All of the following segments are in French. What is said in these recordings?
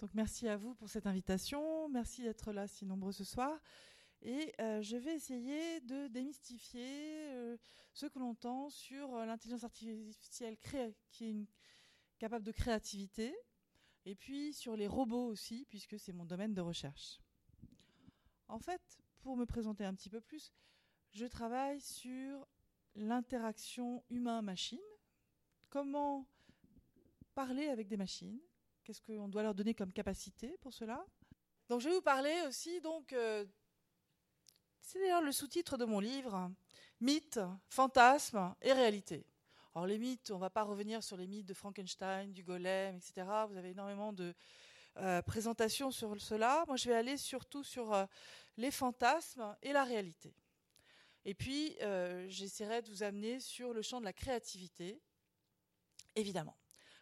Donc merci à vous pour cette invitation, merci d'être là si nombreux ce soir. Et euh, je vais essayer de démystifier euh, ce que l'on entend sur euh, l'intelligence artificielle qui est capable de créativité, et puis sur les robots aussi, puisque c'est mon domaine de recherche. En fait, pour me présenter un petit peu plus, je travaille sur l'interaction humain-machine, comment parler avec des machines, Qu'est-ce qu'on doit leur donner comme capacité pour cela? Donc je vais vous parler aussi, donc, euh, c'est d'ailleurs le sous-titre de mon livre, Mythes, fantasmes et réalité. Alors les mythes, on ne va pas revenir sur les mythes de Frankenstein, du golem, etc. Vous avez énormément de euh, présentations sur cela. Moi, je vais aller surtout sur euh, les fantasmes et la réalité. Et puis, j'essaierai de vous amener sur le champ de la créativité, évidemment.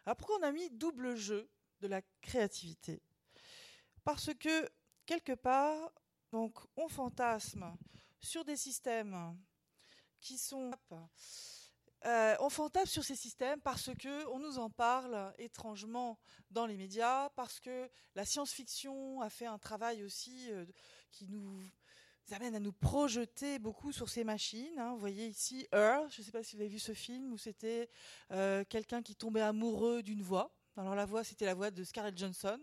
Alors pourquoi on a mis double jeu? De la créativité. Parce que, quelque part, on fantasme sur des systèmes qui sont... Euh, on fantasme sur ces systèmes parce que on nous en parle étrangement dans les médias, parce que la science-fiction a fait un travail aussi euh, qui nous amène à nous projeter beaucoup sur ces machines. Hein. Vous voyez ici Earth, je ne sais pas si vous avez vu ce film où c'était euh, quelqu'un qui tombait amoureux d'une voix. Alors la voix, c'était la voix de Scarlett Johnson.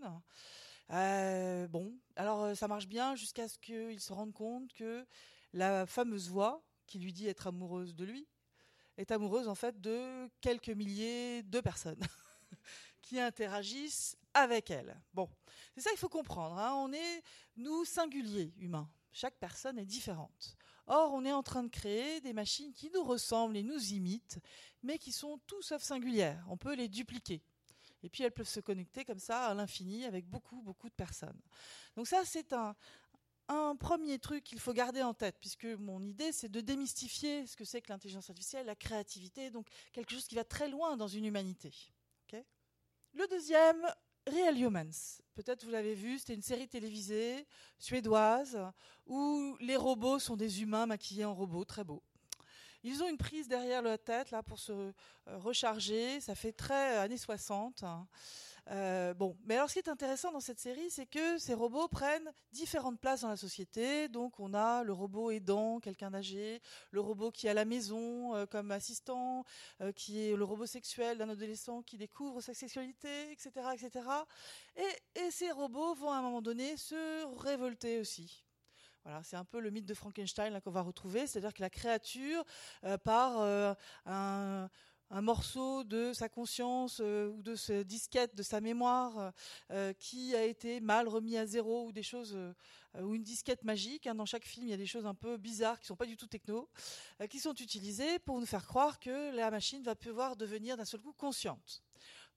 Euh, bon, alors euh, ça marche bien jusqu'à ce qu'il se rende compte que la fameuse voix qui lui dit être amoureuse de lui est amoureuse en fait de quelques milliers de personnes qui interagissent avec elle. Bon, c'est ça qu'il faut comprendre. Hein. On est, nous, singuliers humains. Chaque personne est différente. Or, on est en train de créer des machines qui nous ressemblent et nous imitent, mais qui sont tout sauf singulières. On peut les dupliquer. Et puis elles peuvent se connecter comme ça à l'infini avec beaucoup, beaucoup de personnes. Donc ça, c'est un, premier truc qu'il faut garder en tête, puisque mon idée, c'est de démystifier ce que c'est que l'intelligence artificielle, la créativité, donc quelque chose qui va très loin dans une humanité. Le deuxième, Real Humans. Peut-être vous l'avez vu, c'était une série télévisée suédoise où les robots sont des humains maquillés en robots, très beaux. Ils ont une prise derrière la tête là pour se euh, recharger. Ça fait très années 60. Hein. Euh, bon, mais alors ce qui est intéressant dans cette série, c'est que ces robots prennent différentes places dans la société. Donc on a le robot aidant, quelqu'un âgé, le robot qui est à la maison euh, comme assistant, qui est le robot sexuel d'un adolescent qui découvre sa sexualité, etc., etc. Et, et ces robots vont à un moment donné se révolter aussi. C'est un peu le mythe de Frankenstein qu'on va retrouver, c'est-à-dire que la créature, euh, par euh, un, morceau de sa conscience euh, ou de ce disquette de sa mémoire qui a été mal remis à zéro ou des choses ou une disquette magique. Hein. dans chaque film, il y a des choses un peu bizarres qui sont pas du tout techno, qui sont utilisées pour nous faire croire que la machine va pouvoir devenir d'un seul coup consciente.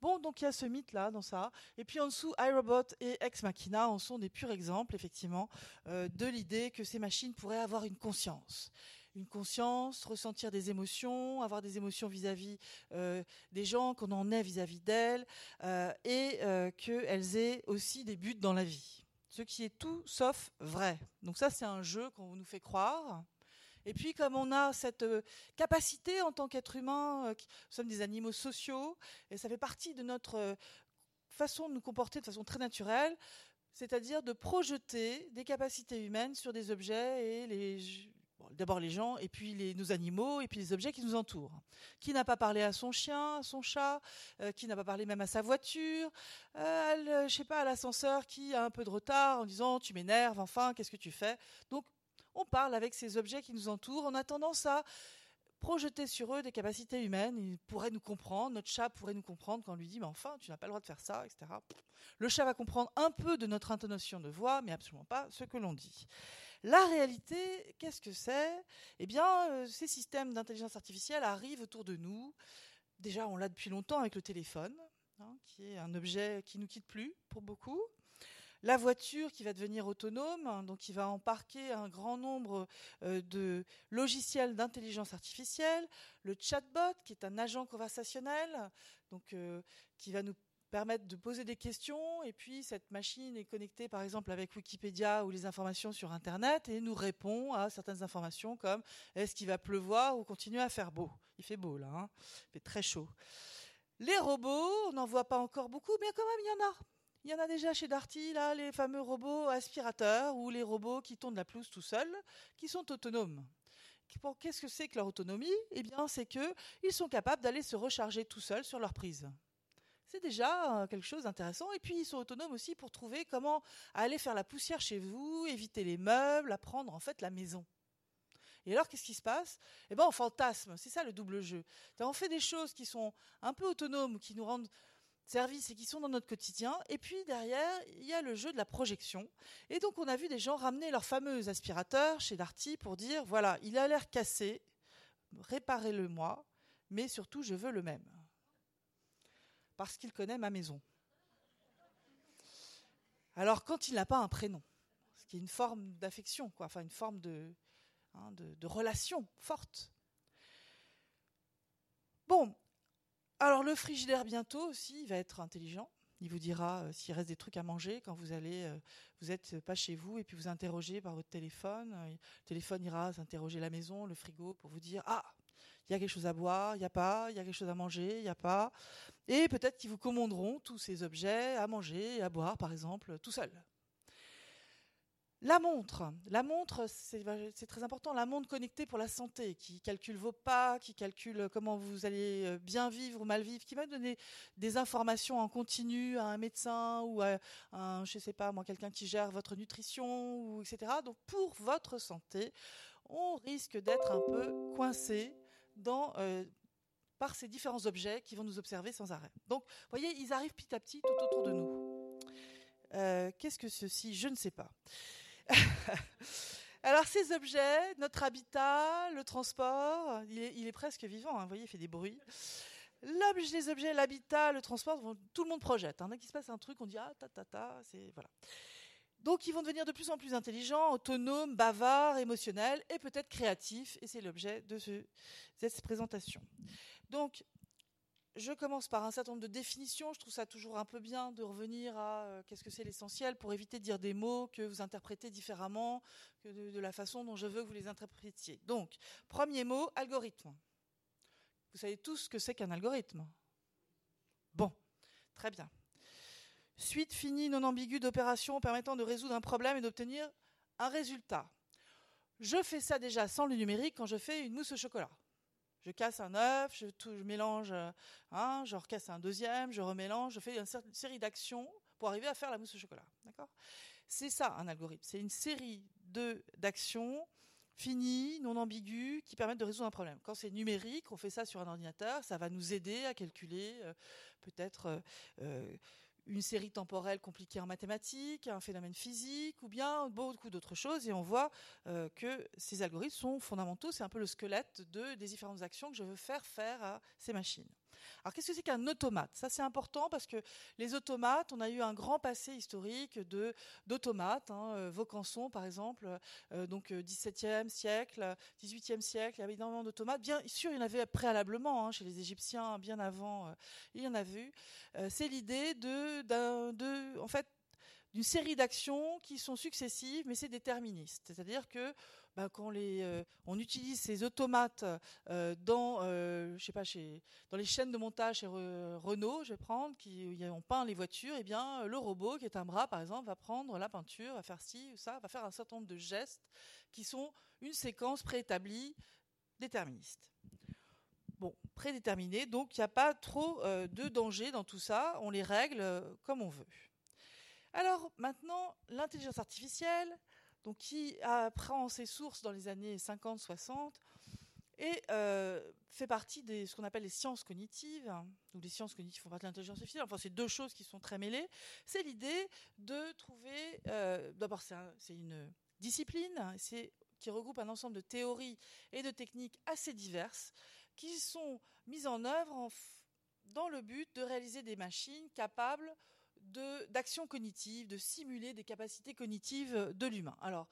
Bon, donc il y a ce mythe-là dans ça. Et puis en dessous, iRobot et Ex Machina en sont des purs exemples, effectivement, euh, de l'idée que ces machines pourraient avoir une conscience. Une conscience, ressentir des émotions, avoir des émotions vis-à-vis euh, des gens, qu'on en est vis-à-vis d'elles, euh, et qu'elles aient aussi des buts dans la vie. Ce qui est tout sauf vrai. Donc ça, c'est un jeu qu'on nous fait croire. Et puis, comme on a cette euh, capacité en tant qu'être humain, euh, nous sommes des animaux sociaux, et ça fait partie de notre euh, façon de nous comporter de façon très naturelle, c'est-à-dire de projeter des capacités humaines sur des objets et d'abord les gens, et puis les, nos animaux, et puis les objets qui nous entourent. Qui n'a pas parlé à son chien, à son chat, qui n'a pas parlé même à sa voiture, euh, je sais pas, à l'ascenseur qui a un peu de retard en disant tu m'énerves, enfin, qu'est-ce que tu fais? Donc on parle avec ces objets qui nous entourent, on a tendance à projeter sur eux des capacités humaines. Ils pourraient nous comprendre, notre chat pourrait nous comprendre quand on lui dit mais enfin tu n'as pas le droit de faire ça, etc. Le chat va comprendre un peu de notre intonation de voix, mais absolument pas ce que l'on dit. La réalité, qu'est-ce que c'est? Eh bien, euh, ces systèmes d'intelligence artificielle arrivent autour de nous. Déjà, on l'a depuis longtemps avec le téléphone, hein, qui est un objet qui nous quitte plus pour beaucoup la voiture qui va devenir autonome, donc qui va embarquer un grand nombre euh, de logiciels d'intelligence artificielle, le chatbot qui est un agent conversationnel, donc euh, qui va nous permettre de poser des questions et puis cette machine est connectée par exemple avec Wikipédia ou les informations sur internet et nous répond à certaines informations comme est-ce qu'il va pleuvoir ou continuer à faire beau? Il fait beau là, hein il fait très chaud. Les robots, on n'en voit pas encore beaucoup, mais quand même il y en a. Il y en a déjà chez Darty, là, les fameux robots aspirateurs ou les robots qui tournent la pelouse tout seuls, qui sont autonomes. Qu'est-ce que c'est que leur autonomie? Eh bien, c'est qu'ils sont capables d'aller se recharger tout seuls sur leur prise. C'est déjà euh, quelque chose d'intéressant. Et puis, ils sont autonomes aussi pour trouver comment aller faire la poussière chez vous, éviter les meubles, apprendre en fait la maison. Et alors, qu'est-ce qui se passe? Eh bien, on fantasme. C'est ça le double jeu. On fait des choses qui sont un peu autonomes, qui nous rendent service et qui sont dans notre quotidien. Et puis derrière, il y a le jeu de la projection. Et donc, on a vu des gens ramener leur fameux aspirateur chez Darty pour dire voilà, il a l'air cassé, réparez-le moi, mais surtout, je veux le même parce qu'il connaît ma maison. Alors quand il n'a pas un prénom, ce qui est une forme d'affection, quoi, enfin une forme de, hein, de, relation forte. Bon, alors le frigidaire bientôt aussi, va être intelligent. Il vous dira euh, s'il reste des trucs à manger quand vous allez, euh, vous n'êtes pas chez vous et puis vous interrogez par votre téléphone. le téléphone ira s'interroger la maison, le frigo pour vous dire ah il y a quelque chose à boire, il n'y a pas, il y a quelque chose à manger, il n'y a pas. Et peut-être qu'ils vous commanderont tous ces objets à manger et à boire, par exemple, tout seul. La montre, la montre, c'est très important. La montre connectée pour la santé, qui calcule vos pas, qui calcule comment vous allez euh, bien vivre ou mal vivre, qui va donner des informations en continu à un médecin ou à un, je sais pas moi, quelqu'un qui gère votre nutrition etc. Donc pour votre santé, on risque d'être un peu coincé euh, par ces différents objets qui vont nous observer sans arrêt. Donc, vous voyez, ils arrivent petit à petit tout autour de nous. Euh, qu'est-ce que ceci? Je ne sais pas. Alors, ces objets, notre habitat, le transport, il est, presque vivant, hein, vous voyez, il fait des bruits. les objets, l'habitat, le transport, tout le monde projette. Hein. Dès qu'il se passe un truc, on dit ah ta ta ta, c'est voilà. Donc ils vont devenir de plus en plus intelligents, autonomes, bavards, émotionnels et peut-être créatifs. Et c'est l'objet de, cette présentation. Donc je commence par un certain nombre de définitions. Je trouve ça toujours un peu bien de revenir à euh, qu'est-ce que c'est l'essentiel pour éviter de dire des mots que vous interprétez différemment de, la façon dont je veux que vous les interprétiez. Donc, premier mot, algorithme. Vous savez tous ce que c'est qu'un algorithme Bon, très bien. Suite finie non ambiguë d'opérations permettant de résoudre un problème et d'obtenir un résultat. Je fais ça déjà sans le numérique quand je fais une mousse au chocolat. Je casse un œuf, je, mélange un, je recasse un deuxième, je remélange, je fais une série d'actions pour arriver à faire la mousse au chocolat. D'accord? C'est ça un algorithme. C'est une série d'actions finies, non ambiguës, qui permettent de résoudre un problème. Quand c'est numérique, on fait ça sur un ordinateur, ça va nous aider à calculer euh, peut-être euh, une série temporelle compliquée en mathématiques, un phénomène physique, ou bien beaucoup d'autres choses. Et on voit euh, que ces algorithmes sont fondamentaux. C'est un peu le squelette de, des différentes actions que je veux faire faire à ces machines. Alors qu'est-ce que c'est qu'un automate? Ça c'est important parce que les automates, on a eu un grand passé historique de d'automates. Hein, euh, Vaucanson par exemple, euh, donc 17e euh, siècle, 18e siècle, il y avait énormément d'automates. Bien sûr, il y en avait préalablement hein, chez les Égyptiens, bien avant, il y en avait eu. c'est l'idée de, de, en fait, d'une série d'actions qui sont successives, mais c'est déterministe. C'est-à-dire que bah, quand euh, on utilise ces automates euh, dans, euh, dans les chaînes de montage chez Renault, je vais prendre, qui ont peint les voitures, eh bien le robot qui est un bras, par exemple, va prendre la peinture, va faire ci ou ça, va faire un certain nombre de gestes qui sont une séquence préétablie déterministe. Bon, prédéterminé, donc il n'y a pas trop de danger dans tout ça, on les règle comme on veut. Alors maintenant, l'intelligence artificielle, donc qui prend ses sources dans les années 50-60 et euh, fait partie de ce qu'on appelle les sciences cognitives. Donc les sciences cognitives font partie de l'intelligence artificielle. Enfin, c'est deux choses qui sont très mêlées. C'est l'idée de trouver. Euh, d'abord, c'est une discipline qui regroupe un ensemble de théories et de techniques assez diverses qui sont mises en œuvre dans le but de réaliser des machines capables d'action cognitive, de simuler des capacités cognitives de l'humain. Alors,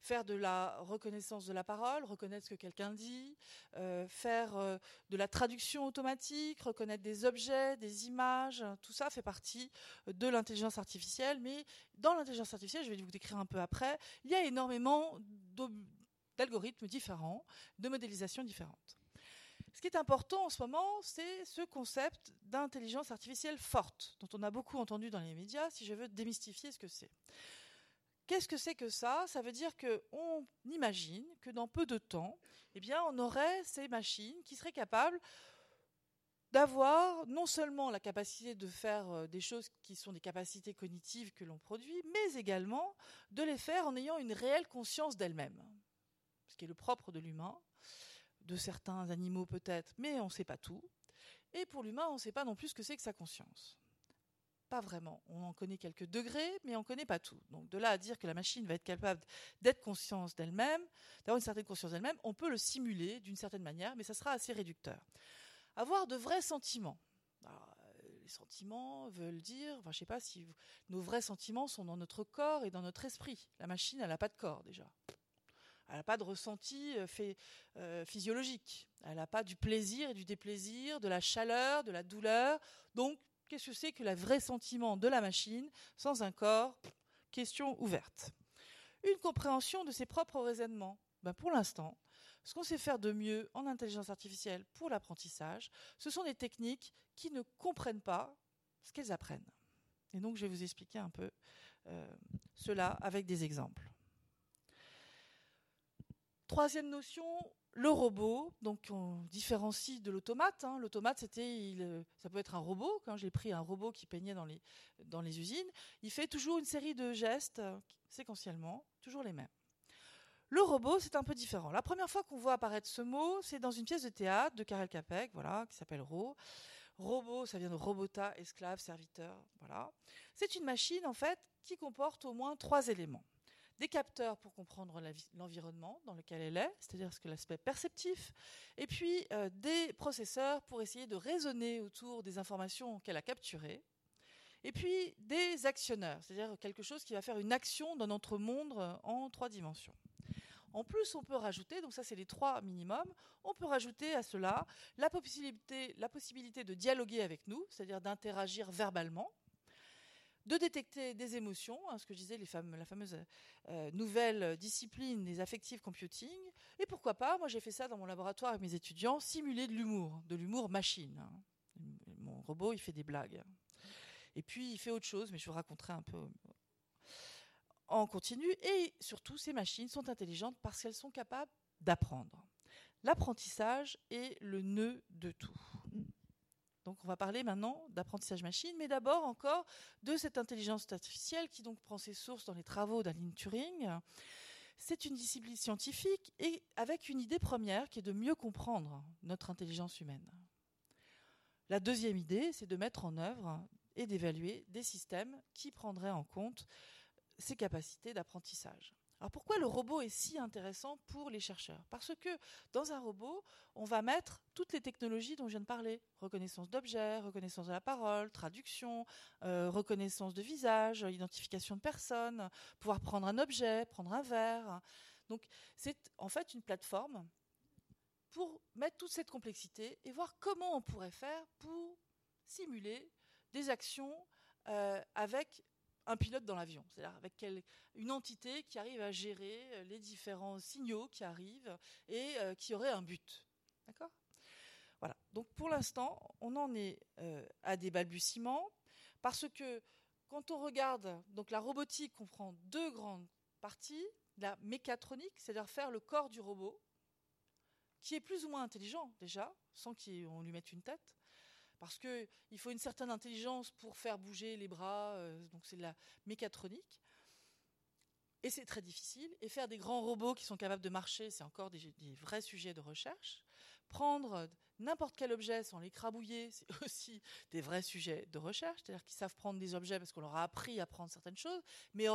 faire de la reconnaissance de la parole, reconnaître ce que quelqu'un dit, euh, faire euh, de la traduction automatique, reconnaître des objets, des images, tout ça fait partie de l'intelligence artificielle. Mais dans l'intelligence artificielle, je vais vous décrire un peu après, il y a énormément d'algorithmes différents, de modélisations différentes. Ce qui est important en ce moment, c'est ce concept d'intelligence artificielle forte, dont on a beaucoup entendu dans les médias, si je veux démystifier ce que c'est. Qu'est-ce que c'est que ça? Ça veut dire qu'on imagine que dans peu de temps, eh bien, on aurait ces machines qui seraient capables d'avoir non seulement la capacité de faire euh, des choses qui sont des capacités cognitives que l'on produit, mais également de les faire en ayant une réelle conscience d'elles-mêmes, ce qui est le propre de l'humain, de certains animaux peut-être, mais on ne sait pas tout. Et pour l'humain, on ne sait pas non plus ce que c'est que sa conscience. Pas vraiment. On en connaît quelques degrés, mais on ne connaît pas tout. Donc de là à dire que la machine va être capable d'être conscience d'elle-même, d'avoir une certaine conscience d'elle-même, on peut le simuler d'une certaine manière, mais ça sera assez réducteur avoir de vrais sentiments. Euh, les sentiments veulent dire, enfin, je sais pas si nos vrais sentiments sont dans notre corps et dans notre esprit. La machine, elle n'a pas de corps déjà. Elle n'a pas de ressenti euh, euh, physiologique. Elle n'a pas du plaisir et du déplaisir, de la chaleur, de la douleur. Donc, qu'est-ce que c'est que le vrai sentiment de la machine sans un corps Question ouverte. Une compréhension de ses propres raisonnements. Ben, pour l'instant, ce qu'on sait faire de mieux en intelligence artificielle pour l'apprentissage, ce sont des techniques qui ne comprennent pas ce qu'elles apprennent. Et donc, je vais vous expliquer un peu euh, cela avec des exemples. Troisième notion, le robot. Donc, on différencie de l'automate. Hein. L'automate, c'était, euh, ça peut être un robot. Quand j'ai pris un robot qui peignait dans les, usines, il fait toujours une série de gestes, euh, séquentiellement, toujours les mêmes. Le robot, c'est un peu différent. La première fois qu'on voit apparaître ce mot, c'est dans une pièce de théâtre de Karel Capek, voilà, qui s'appelle Ro. Robot, ça vient de robota, esclave, serviteur, voilà. C'est une machine, en fait, qui comporte au moins trois éléments. Des capteurs pour comprendre l'environnement dans lequel elle est, c'est-à-dire ce que l'aspect perceptif, et puis euh, des processeurs pour essayer de raisonner autour des informations qu'elle a capturées, et puis des actionneurs, c'est-à-dire quelque chose qui va faire une action dans notre monde euh, en trois dimensions. En plus, on peut rajouter, donc ça c'est les trois minimums, on peut rajouter à cela la possibilité, la possibilité de dialoguer avec nous, c'est-à-dire d'interagir verbalement, de détecter des émotions, hein, ce que je la fameuse euh, nouvelle discipline des affective computing, et pourquoi pas, moi j'ai fait ça dans mon laboratoire avec mes étudiants, simuler de l'humour, de l'humour machine. Hein. Mon robot, il fait des blagues. Et puis il fait autre chose, mais je vous raconterai un peu en continu. Et surtout, ces machines sont intelligentes parce qu'elles sont capables d'apprendre. L'apprentissage est le nœud de tout. On va parler maintenant d'apprentissage machine, mais d'abord encore de cette intelligence artificielle qui donc prend ses sources dans les travaux d'Aline Turing. C'est une discipline scientifique et avec une idée première qui est de mieux comprendre notre intelligence humaine. La deuxième idée, c'est de mettre en œuvre et d'évaluer des systèmes qui prendraient en compte ses capacités d'apprentissage. Alors pourquoi le robot est si intéressant pour les chercheurs? Parce que dans un robot, on va mettre toutes les technologies dont je viens de parler. Reconnaissance d'objets, reconnaissance de la parole, traduction, euh, reconnaissance de visage, identification de personnes, pouvoir prendre un objet, prendre un verre. Donc c'est en fait une plateforme pour mettre toute cette complexité et voir comment on pourrait faire pour simuler des actions euh, avec un pilote dans l'avion, c'est-à-dire avec une entité qui arrive à gérer euh, les différents signaux qui arrivent et euh, qui aurait un but. D'accord? Voilà. Donc pour l'instant, on en est euh, à des balbutiements parce que quand on regarde, la robotique comprend deux grandes parties la mécatronique, c'est-à-dire faire le corps du robot, qui est plus ou moins intelligent déjà, sans qu'on lui mette une tête, parce qu'il faut une certaine intelligence pour faire bouger les bras, euh, donc c'est de la mécatronique. Et c'est très difficile. Et faire des grands robots qui sont capables de marcher, c'est encore des, vrais sujets de recherche. Prendre n'importe quel objet sans l'écrabouiller, c'est aussi des vrais sujets de recherche. C'est-à-dire qu'ils savent prendre des objets parce qu'on leur a appris à prendre certaines choses, mais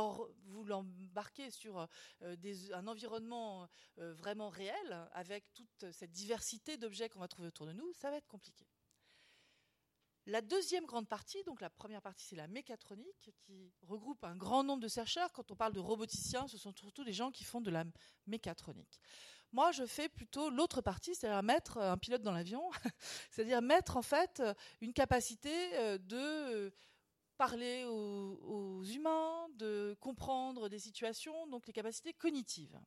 vous l'embarquez sur euh, un environnement euh, vraiment réel, avec toute cette diversité d'objets qu'on va trouver autour de nous, ça va être compliqué. La deuxième grande partie, donc la première partie, c'est la mécatronique, qui regroupe un grand nombre de chercheurs. Quand on parle de roboticiens, ce sont surtout des gens qui font de la mécatronique. Moi, je fais plutôt l'autre partie, c'est-à-dire mettre un pilote dans l'avion, c'est-à-dire mettre en fait une capacité euh, de parler aux, humains, de comprendre des situations, donc les capacités cognitives.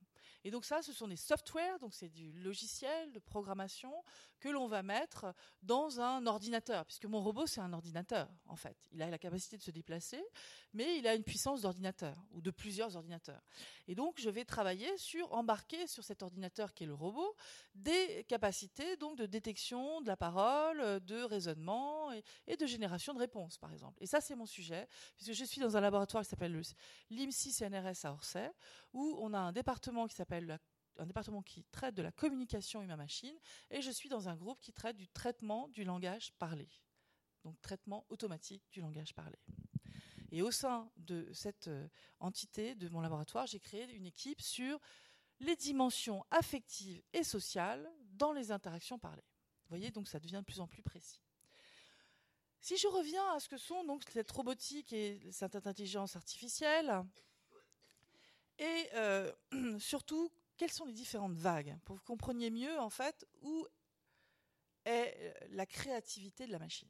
Et donc ça, ce sont des softwares, donc c'est du logiciel de programmation que l'on va mettre dans un ordinateur, puisque mon robot c'est un ordinateur en fait. Il a la capacité de se déplacer, mais il a une puissance d'ordinateur ou de plusieurs ordinateurs. Et donc je vais travailler sur embarquer sur cet ordinateur qui est le robot des capacités donc de détection de la parole, de raisonnement et, de génération de réponses par exemple. Et ça c'est mon sujet, puisque je suis dans un laboratoire qui s'appelle l'IMSI CNRS à Orsay, où on a un département qui s'appelle un département qui traite de la communication humain-machine, et je suis dans un groupe qui traite du traitement du langage parlé, donc traitement automatique du langage parlé. Et au sein de cette euh, entité de mon laboratoire, j'ai créé une équipe sur les dimensions affectives et sociales dans les interactions parlées. Vous voyez, donc ça devient de plus en plus précis. Si je reviens à ce que sont donc cette robotique et cette intelligence artificielle, et euh, surtout quelles sont les différentes vagues? Pour que vous compreniez mieux en fait où est euh, la créativité de la machine.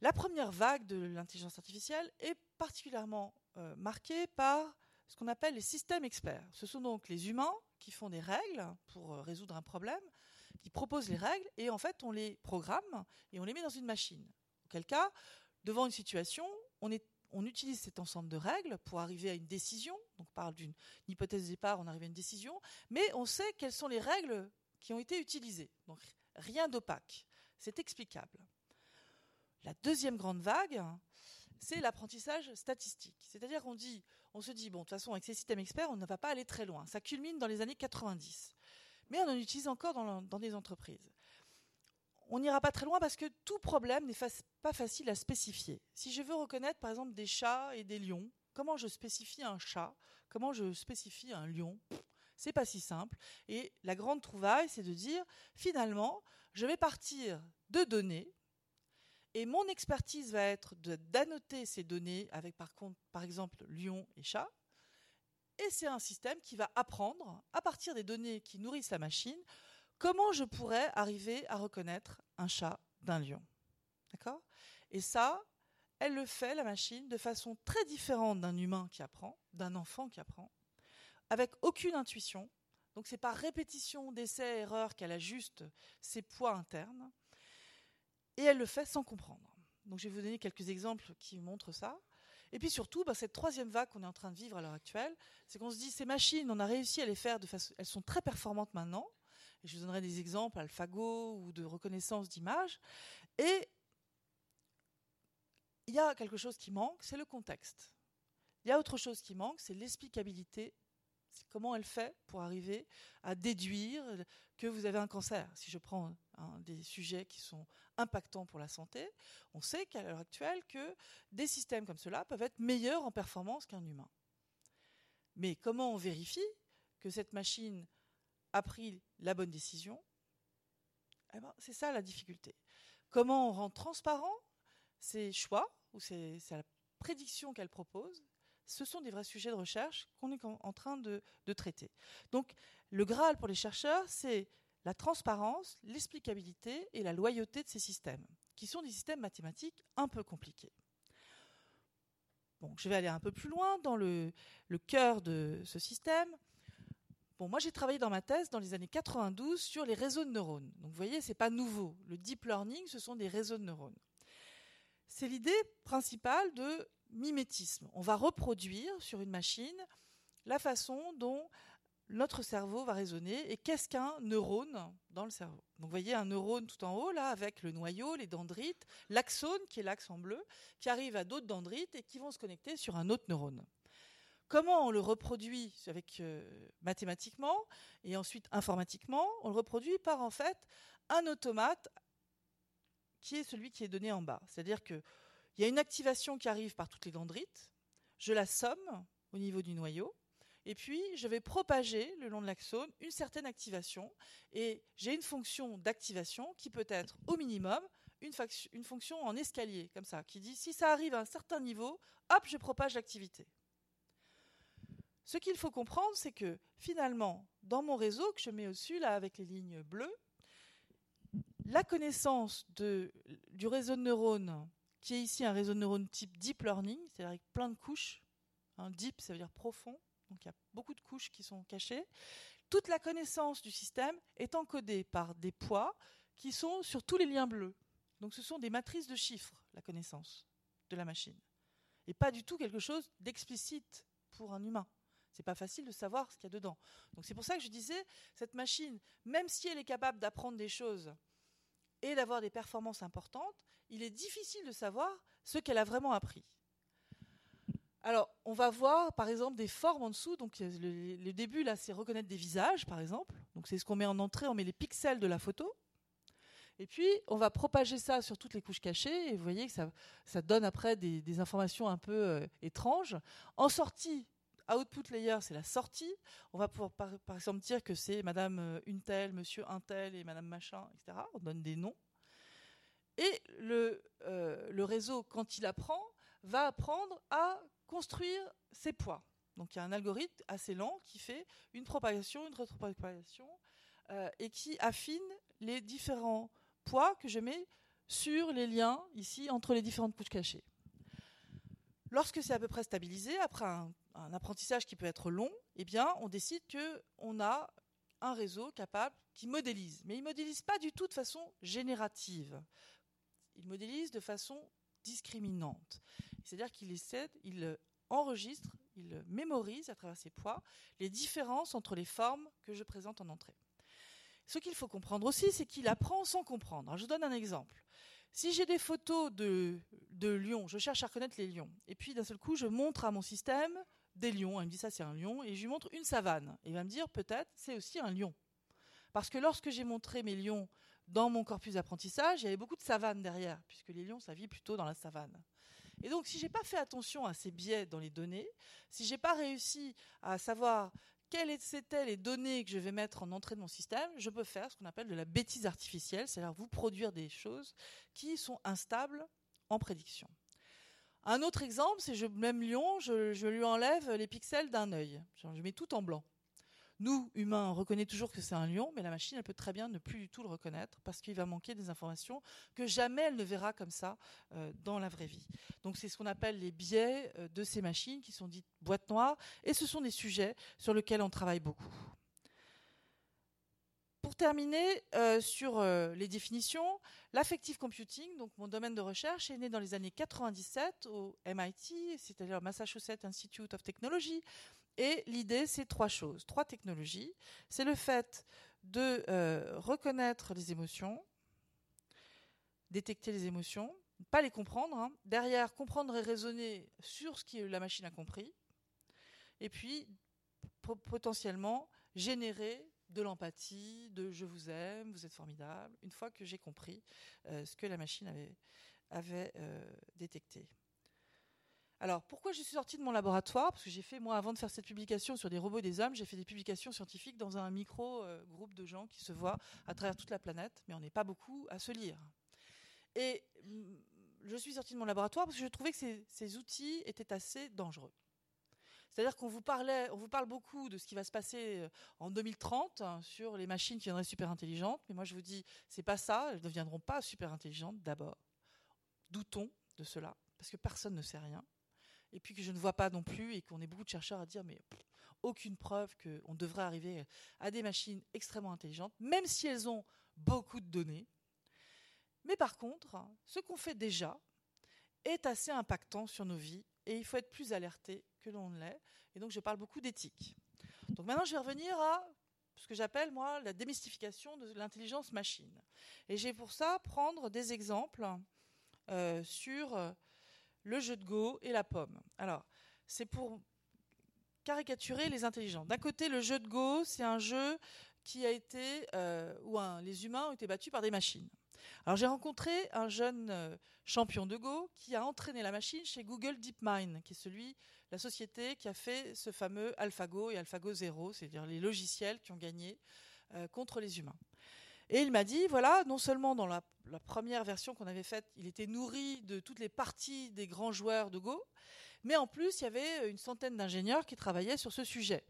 La première vague de l'intelligence artificielle est particulièrement euh, marquée par ce qu'on appelle les systèmes experts. Ce sont donc les humains qui font des règles pour résoudre un problème, qui proposent les règles et en fait on les programme et on les met dans une machine. Auquel cas, devant une situation, on est on utilise cet ensemble de règles pour arriver à une décision. Donc, on parle d'une hypothèse de départ, on arrive à une décision, mais on sait quelles sont les règles qui ont été utilisées. Donc, rien d'opaque. C'est explicable. La deuxième grande vague, c'est l'apprentissage statistique. C'est-à-dire qu'on dit, on se dit, bon, de toute façon, avec ces systèmes experts, on ne va pas aller très loin. Ça culmine dans les années 90. Mais on en utilise encore dans, dans des entreprises on n'ira pas très loin parce que tout problème n'est pas facile à spécifier. Si je veux reconnaître par exemple des chats et des lions, comment je spécifie un chat? Comment je spécifie un lion? C'est pas si simple. Et la grande trouvaille, c'est de dire finalement, je vais partir de données et mon expertise va être d'annoter ces données avec par, contre, par exemple lion et chat. Et c'est un système qui va apprendre, à partir des données qui nourrissent la machine, comment je pourrais arriver à reconnaître un chat d'un lion D'accord? Et ça, elle le fait, la machine, de façon très différente d'un humain qui apprend, d'un enfant qui apprend, avec aucune intuition. Donc c'est par répétition d'essais erreurs qu'elle ajuste ses poids internes. Et elle le fait sans comprendre. Donc je vais vous donner quelques exemples qui montrent ça. Et puis surtout, bah, cette troisième vague qu'on est en train de vivre à l'heure actuelle, c'est qu'on se dit ces machines, on a réussi à les faire de façon, elles sont très performantes maintenant, je vous donnerai des exemples, AlphaGo ou de reconnaissance d'images. Et il y a quelque chose qui manque, c'est le contexte. Il y a autre chose qui manque, c'est l'explicabilité. Comment elle fait pour arriver à déduire que vous avez un cancer. Si je prends des sujets qui sont impactants pour la santé, on sait qu'à l'heure actuelle que des systèmes comme cela peuvent être meilleurs en performance qu'un humain. Mais comment on vérifie que cette machine a pris la bonne décision, eh ben, c'est ça la difficulté. Comment on rend transparent ces choix ou c'est la prédiction qu'elle propose Ce sont des vrais sujets de recherche qu'on est en train de, traiter. Donc, le Graal pour les chercheurs, c'est la transparence, l'explicabilité et la loyauté de ces systèmes, qui sont des systèmes mathématiques un peu compliqués. Bon, je vais aller un peu plus loin dans le cœur de ce système moi j'ai travaillé dans ma thèse dans les années 92 sur les réseaux de neurones. Donc vous voyez, c'est pas nouveau. Le deep learning, ce sont des réseaux de neurones. C'est l'idée principale de mimétisme. On va reproduire sur une machine la façon dont notre cerveau va raisonner et qu'est-ce qu'un neurone dans le cerveau. Donc vous voyez un neurone tout en haut là avec le noyau, les dendrites, l'axone qui est l'axe en bleu qui arrive à d'autres dendrites et qui vont se connecter sur un autre neurone. Comment on le reproduit avec euh, mathématiquement et ensuite informatiquement On le reproduit par en fait un automate qui est celui qui est donné en bas. C'est-à-dire qu'il y a une activation qui arrive par toutes les dendrites, je la somme au niveau du noyau, et puis je vais propager le long de l'axone une certaine activation, et j'ai une fonction d'activation qui peut être au minimum une, une fonction en escalier, comme ça, qui dit si ça arrive à un certain niveau, hop, je propage l'activité. Ce qu'il faut comprendre, c'est que finalement, dans mon réseau que je mets au-dessus, là, avec les lignes bleues, la connaissance du réseau de neurones qui est ici un réseau de neurones type deep learning, c'est-à-dire avec plein de couches. Un deep, ça veut dire profond, donc il y a beaucoup de couches qui sont cachées. Toute la connaissance du système est encodée par des poids qui sont sur tous les liens bleus. Donc ce sont des matrices de chiffres, la connaissance de la machine. Et pas du tout quelque chose d'explicite pour un humain. C'est pas facile de savoir ce qu'il y a dedans. Donc c'est pour ça que je disais, cette machine, même si elle est capable d'apprendre des choses et d'avoir des performances importantes, il est difficile de savoir ce qu'elle a vraiment appris. Alors, on va voir par exemple des formes en dessous. Donc, le, début là, c'est reconnaître des visages, par exemple. Donc, c'est ce qu'on met en entrée. On met les pixels de la photo. Et puis, on va propager ça sur toutes les couches cachées. Et vous voyez que ça, donne après des, informations un peu euh, étranges. En sortie, output layer, c'est la sortie. On va pouvoir par, exemple dire que c'est Madame euh, une telle, Monsieur un tel et Madame machin, etc. On donne des noms. Et le, euh, le réseau, quand il apprend, va apprendre à construire ses poids. Donc il y a un algorithme assez lent qui fait une propagation, une rétropropagation, euh, et qui affine les différents poids que je mets sur les liens ici entre les différentes couches cachées. Lorsque c'est à peu près stabilisé, après un, apprentissage qui peut être long, eh bien, on décide qu'on a un réseau capable qui modélise. Mais il modélise pas du tout de façon générative. Il modélise de façon discriminante. C'est-à-dire qu'il enregistre, il mémorise à travers ses poids les différences entre les formes que je présente en entrée. Ce qu'il faut comprendre aussi, c'est qu'il apprend sans comprendre. je donne un exemple. Si j'ai des photos de, lions, je cherche à reconnaître les lions, et puis d'un seul coup, je montre à mon système des lions. Il me dit ça, c'est un lion, et je lui montre une savane. il va me dire peut-être c'est aussi un lion. Parce que lorsque j'ai montré mes lions dans mon corpus d'apprentissage, il y avait beaucoup de savanes derrière, puisque les lions, ça vit plutôt dans la savane. Et donc, si j'ai pas fait attention à ces biais dans les données, si j'ai pas réussi à savoir quelles étaient les données que je vais mettre en entrée de mon système, je peux faire ce qu'on appelle de la bêtise artificielle, c'est-à-dire vous produire des choses qui sont instables en prédiction. Un autre exemple, c'est je même Lion, je, je, lui enlève les pixels d'un œil. Je mets tout en blanc. Nous, humains, on reconnaît toujours que c'est un lion, mais la machine, elle peut très bien ne plus du tout le reconnaître parce qu'il va manquer des informations que jamais elle ne verra comme ça euh, dans la vraie vie. Donc c'est ce qu'on appelle les biais euh, de ces machines qui sont dites boîtes noires, et ce sont des sujets sur lesquels on travaille beaucoup. Pour terminer euh, sur les définitions, l'affective computing, donc mon domaine de recherche, est né dans les années 97 au MIT, c'est-à-dire Massachusetts Institute of Technology, et l'idée, c'est trois choses, trois technologies. C'est le fait de euh, reconnaître les émotions, détecter les émotions, pas les comprendre. Hein. Derrière, comprendre et raisonner sur ce que la machine a compris. Et puis, potentiellement, générer de l'empathie, de je vous aime, vous êtes formidable, une fois que j'ai compris euh, ce que la machine avait, euh, détecté. Alors, pourquoi je suis sortie de mon laboratoire? Parce que j'ai fait, moi, avant de faire cette publication sur des robots et des hommes, j'ai fait des publications scientifiques dans un micro-groupe de gens qui se voient à travers toute la planète, mais on n'est pas beaucoup à se lire. Et mm, je suis sortie de mon laboratoire parce que je trouvais que ces, outils étaient assez dangereux. C'est-à-dire qu'on vous parlait, on vous parle beaucoup de ce qui va se passer euh, en 2030 hein, sur les machines qui viendraient super intelligentes, mais moi je vous dis, c'est pas ça, elles ne deviendront pas super intelligentes d'abord. Doutons de cela, parce que personne ne sait rien et puis que je ne vois pas non plus, et qu'on est beaucoup de chercheurs à dire, mais aucune preuve qu'on devrait arriver à des machines extrêmement intelligentes, même si elles ont beaucoup de données. Mais par contre, ce qu'on fait déjà est assez impactant sur nos vies, et il faut être plus alerté que l'on ne l'est. Et donc je parle beaucoup d'éthique. Donc maintenant, je vais revenir à ce que j'appelle, moi, la démystification de l'intelligence machine. Et j'ai pour ça prendre des exemples euh, sur le jeu de Go et la pomme. Alors, c'est pour caricaturer les intelligents. D'un côté, le jeu de Go, c'est un jeu qui a été euh, où les humains ont été battus par des machines. Alors j'ai rencontré un jeune euh, champion de Go qui a entraîné la machine chez Google DeepMind, qui est celui, la société qui a fait ce fameux AlphaGo et AlphaGo Zero, c'est-à-dire les logiciels qui ont gagné euh, contre les humains. Et il m'a dit, voilà, non seulement dans la, première version qu'on avait faite, il était nourri de toutes les parties des grands joueurs de Go, mais en plus, il y avait une centaine d'ingénieurs qui travaillaient sur ce sujet.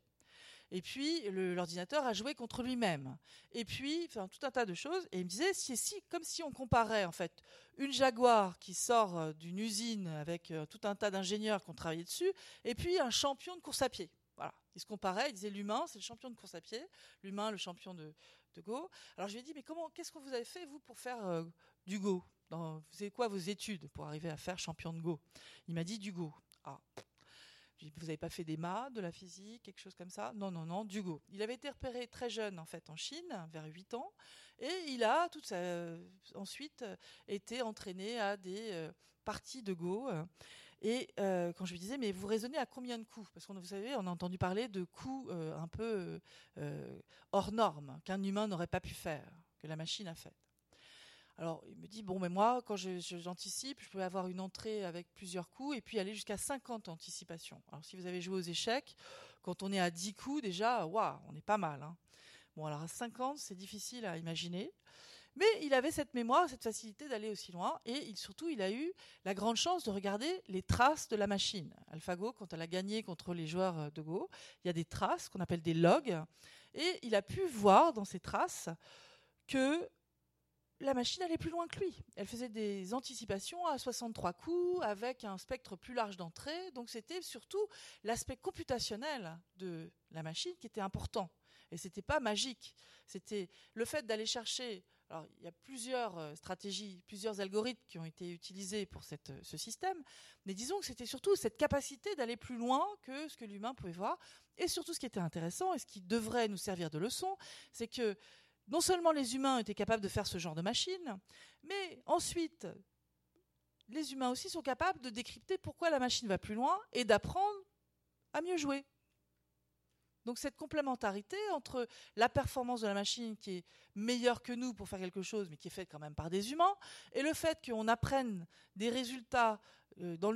Et puis l'ordinateur a joué contre lui-même. Et puis, enfin, tout un tas de choses. Et il me disait, si, si, comme si on comparait en fait une Jaguar qui sort euh, d'une usine avec euh, tout un tas d'ingénieurs qui ont travaillé dessus, et puis un champion de course à pied. Voilà. Il se comparait, il disait l'humain, c'est le champion de course à pied, l'humain, le champion de, Go. Alors je lui ai dit, mais comment, qu'est-ce que vous avez fait vous pour faire euh, du Go? Dans, Vous avez quoi vos études pour arriver à faire champion de Go? Il m'a dit du Go. Ah, vous n'avez pas fait des maths, de la physique, quelque chose comme ça Non, non, non, du Go. Il avait été repéré très jeune en fait en Chine, vers 8 ans, et il a ça, ensuite été entraîné à des euh, parties de Go. Et euh, quand je lui disais, mais vous raisonnez à combien de coups? Parce qu'on vous savez, on a entendu parler de coups euh, un peu hors normes qu'un humain n'aurait pas pu faire, que la machine a fait. Alors, il me dit, bon, mais moi, quand j'anticipe, je, peux avoir une entrée avec plusieurs coups et puis aller jusqu'à 50 anticipations. Alors, si vous avez joué aux échecs, quand on est à 10 coups, déjà, waouh, on est pas mal. Hein. Bon, alors à 50, c'est difficile à imaginer. Mais il avait cette mémoire, cette facilité d'aller aussi loin, et surtout, il a eu la grande chance de regarder les traces de la machine. AlphaGo, quand elle a gagné contre les joueurs de Go, il y a des traces qu'on appelle des logs, et il a pu voir dans ces traces que la machine allait plus loin que lui. Elle faisait des anticipations à 63 coups avec un spectre plus large d'entrée. Donc c'était surtout l'aspect computationnel de la machine qui était important. Et c'était pas magique. C'était le fait d'aller chercher. Alors, il y a plusieurs euh, stratégies, plusieurs algorithmes qui ont été utilisés pour euh, ce système, mais disons que c'était surtout cette capacité d'aller plus loin que ce que l'humain pouvait voir. Et surtout, ce qui était intéressant et ce qui devrait nous servir de leçon, c'est que non seulement les humains étaient capables de faire ce genre de machine, mais ensuite, les humains aussi sont capables de décrypter pourquoi la machine va plus loin et d'apprendre à mieux jouer. Donc cette complémentarité entre la performance de la machine qui est meilleure que nous pour faire quelque chose, mais qui est faite quand même par des humains, et le fait qu'on apprenne des résultats euh, dans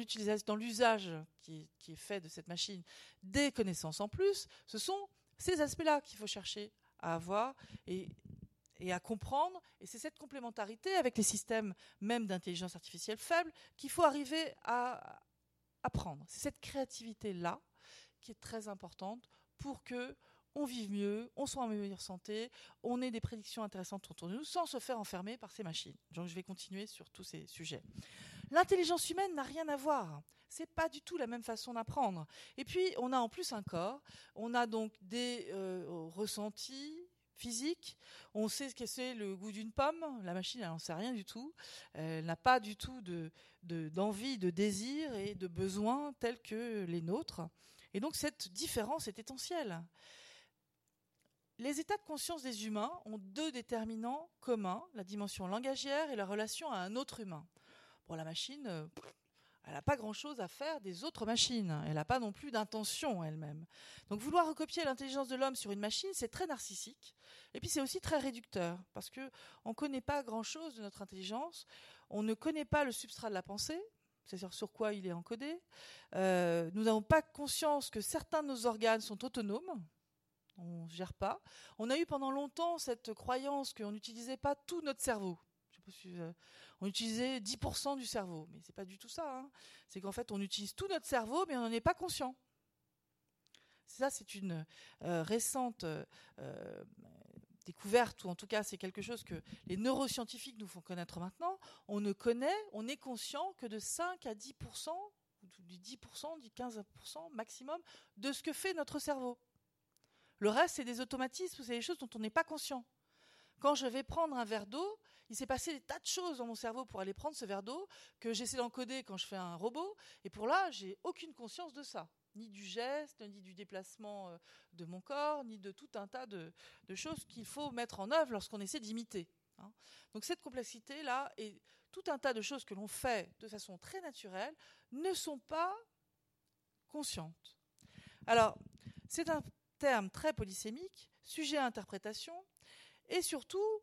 l'usage qui, qui, est fait de cette machine, des connaissances en plus, ce sont ces aspects-là qu'il faut chercher à avoir et, et à comprendre. Et c'est cette complémentarité avec les systèmes même d'intelligence artificielle faible qu'il faut arriver à apprendre. C'est cette créativité-là qui est très importante pour que on vive mieux, on soit en meilleure santé, on ait des prédictions intéressantes autour de nous sans se faire enfermer par ces machines. Donc je vais continuer sur tous ces sujets. L'intelligence humaine n'a rien à voir. C'est pas du tout la même façon d'apprendre. Et puis on a en plus un corps, on a donc des euh, ressentis physiques, on sait ce que c'est le goût d'une pomme, la machine elle n'en sait rien du tout, elle n'a pas du tout de, d'envie, de, désir et de besoins tels que les nôtres. Et donc cette différence est essentielle les états de conscience des humains ont deux déterminants communs, la dimension langagière et la relation à un autre humain. Bon, la machine, euh, elle n'a pas grand-chose à faire des autres machines. Elle n'a pas non plus d'intention elle-même. Donc vouloir recopier l'intelligence de l'homme sur une machine, c'est très narcissique. Et puis c'est aussi très réducteur, parce qu'on ne connaît pas grand-chose de notre intelligence. On ne connaît pas le substrat de la pensée, c'est-à-dire sur quoi il est encodé. Euh, nous n'avons pas conscience que certains de nos organes sont autonomes on ne gère pas. On a eu pendant longtemps cette croyance qu'on n'utilisait pas tout notre cerveau. Euh, on utilisait 10% du cerveau, mais c'est pas du tout ça. Hein. C'est qu'en fait, on utilise tout notre cerveau, mais on n'en est pas conscient. Ça, c'est une euh, récente euh, découverte, ou en tout cas, c'est quelque chose que les neuroscientifiques nous font connaître maintenant. On ne connaît, on n'est conscient que de 5 à 10%, du 10%, du 15% maximum de ce que fait notre cerveau. Le reste, c'est des automatismes, c'est des choses dont on n'est pas conscient. Quand je vais prendre un verre d'eau, il s'est passé des tas de choses dans mon cerveau pour aller prendre ce verre d'eau que j'essaie d'encoder quand je fais un robot. Et pour là, j'ai aucune conscience de ça. Ni du geste, ni du déplacement euh, de mon corps, ni de tout un tas de, choses qu'il faut mettre en œuvre lorsqu'on essaie d'imiter. Hein. Donc cette complexité-là et tout un tas de choses que l'on fait de façon très naturelle ne sont pas conscientes. Alors, c'est un terme très polysémique, sujet à interprétation, et surtout,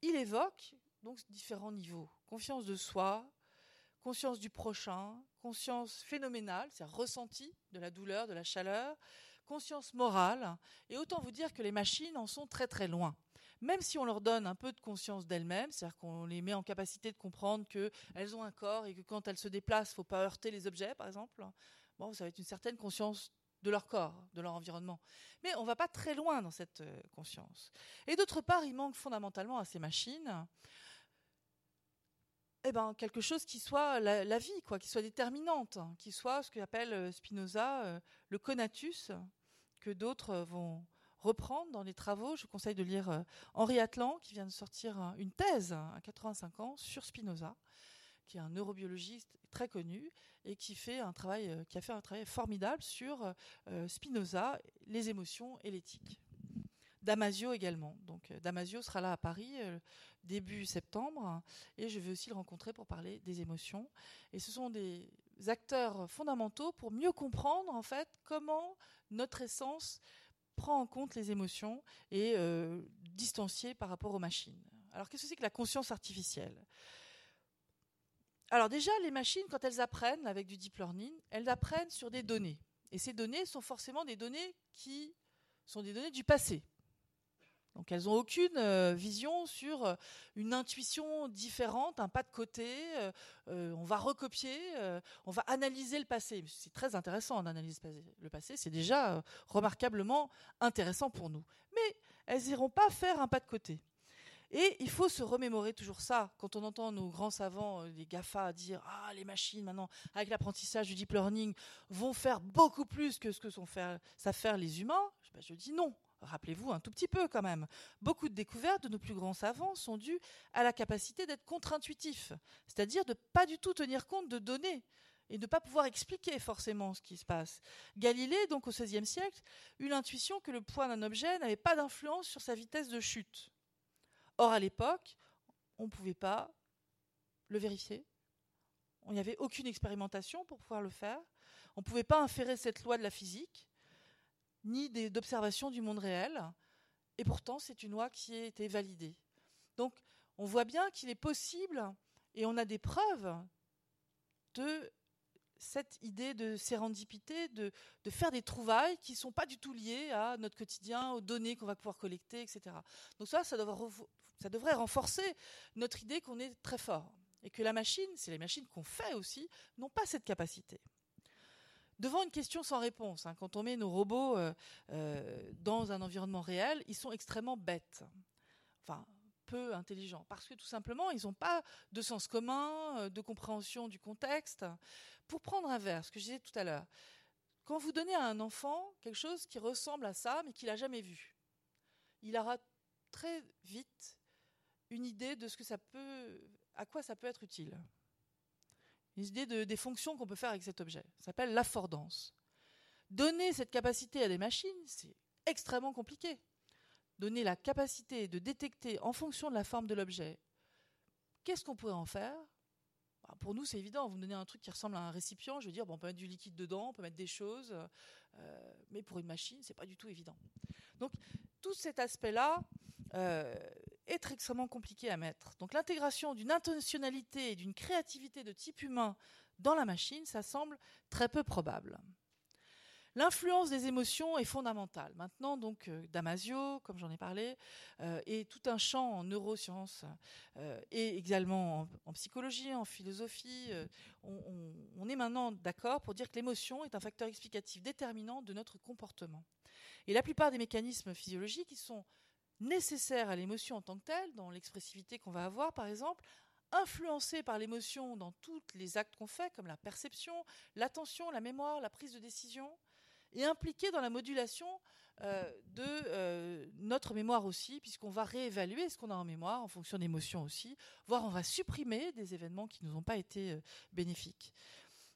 il évoque donc différents niveaux. Confiance de soi, conscience du prochain, conscience phénoménale, c'est ressenti de la douleur, de la chaleur, conscience morale, et autant vous dire que les machines en sont très très loin. Même si on leur donne un peu de conscience d'elles-mêmes, c'est-à-dire qu'on les met en capacité de comprendre qu'elles ont un corps et que quand elles se déplacent, il ne faut pas heurter les objets, par exemple. Bon, ça va être une certaine conscience de leur corps, de leur environnement. Mais on ne va pas très loin dans cette euh, conscience. Et d'autre part, il manque fondamentalement à ces machines eh ben, quelque chose qui soit la, vie, quoi, qui soit déterminante, hein, qui soit ce qu'appelle euh, Spinoza euh, le conatus, que d'autres vont reprendre dans les travaux. Je vous conseille de lire Henri Atlan, qui vient de sortir une thèse à 85 ans sur Spinoza, qui est un neurobiologiste très connu et qui fait un travail, euh, qui a fait un travail formidable sur euh, Spinoza, les émotions et l'éthique. Damasio également. Donc euh, Damasio sera là à Paris début septembre et je vais aussi le rencontrer pour parler des émotions. Et ce sont des acteurs fondamentaux pour mieux comprendre en fait comment notre essence prend en compte les émotions et euh, distancier par rapport aux machines. Alors qu'est-ce que c'est que la conscience artificielle? Alors déjà, les machines, quand elles apprennent avec du deep learning, elles apprennent sur des données. Et ces données sont forcément des données qui sont des données du passé. Donc elles n'ont aucune euh, vision sur euh, une intuition différente, un pas de côté. Euh, on va recopier, on va analyser le passé. C'est très intéressant d'analyser le passé. C'est déjà remarquablement intéressant pour nous. Mais elles n'iront pas faire un pas de côté. Et il faut se remémorer toujours ça quand on entend nos grands savants, euh, les GAFA, dire Ah, les machines maintenant, avec l'apprentissage du deep learning, vont faire beaucoup plus que ce que sont faire, savent faire les humains. Je dis non. Rappelez-vous un tout petit peu quand même. Beaucoup de découvertes de nos plus grands savants sont dues à la capacité d'être contre-intuitif, c'est-à-dire de pas du tout tenir compte de données et de ne pas pouvoir expliquer forcément ce qui se passe. Galilée, donc au XVIe siècle, eut l'intuition que le poids d'un objet n'avait pas d'influence sur sa vitesse de chute. Or, à l'époque, on ne pouvait pas le vérifier. Il n'y avait aucune expérimentation pour pouvoir le faire. On ne pouvait pas inférer cette loi de la physique, ni d'observation du monde réel. Et pourtant, c'est une loi qui a été validée. Donc, on voit bien qu'il est possible, et on a des preuves de cette idée de sérendipité, de, faire des trouvailles qui ne sont pas du tout liées à notre quotidien, aux données qu'on va pouvoir collecter, etc. Donc ça, ça devrait, ça devrait renforcer notre idée qu'on est très fort et que la machine, c'est les machines qu'on fait aussi, n'ont pas cette capacité. Devant une question sans réponse, hein, quand on met nos robots euh, euh, dans un environnement réel, ils sont extrêmement bêtes. Enfin, peu intelligents, parce que tout simplement, ils n'ont pas de sens commun, euh, de compréhension du contexte. Pour prendre un verre, ce que je disais tout à l'heure, quand vous donnez à un enfant quelque chose qui ressemble à ça, mais qu'il n'a jamais vu, il aura très vite une idée de ce que ça peut, à quoi ça peut être utile. Une idée de, des fonctions qu'on peut faire avec cet objet. Ça s'appelle l'affordance. Donner cette capacité à des machines, c'est extrêmement compliqué. Donner la capacité de détecter en fonction de la forme de l'objet, qu'est-ce qu'on pourrait en faire? Bah, Pour nous, c'est évident. Vous me donnez un truc qui ressemble à un récipient, je veux dire, on peut mettre du liquide dedans, on peut mettre des choses, euh, mais pour une machine, c'est pas du tout évident. Donc, tout cet aspect-là, euh, être extrêmement compliqué à mettre. Donc l'intégration d'une intentionnalité et d'une créativité de type humain dans la machine, ça semble très peu probable. L'influence des émotions est fondamentale. Maintenant, donc, euh, Damasio, comme j'en ai parlé, euh, et tout un champ en neurosciences euh, et également en, psychologie, en philosophie, on, on, est maintenant d'accord pour dire que l'émotion est un facteur explicatif déterminant de notre comportement. Et la plupart des mécanismes physiologiques, ils sont nécessaire à l'émotion en tant que telle, dans l'expressivité qu'on va avoir par exemple, influencé par l'émotion dans tous les actes qu'on fait, comme la perception, l'attention, la mémoire, la prise de décision, et impliqué dans la modulation euh, de euh, notre mémoire aussi, puisqu'on va réévaluer ce qu'on a en mémoire en fonction d'émotions aussi, voire on va supprimer des événements qui ne nous ont pas été euh, bénéfiques.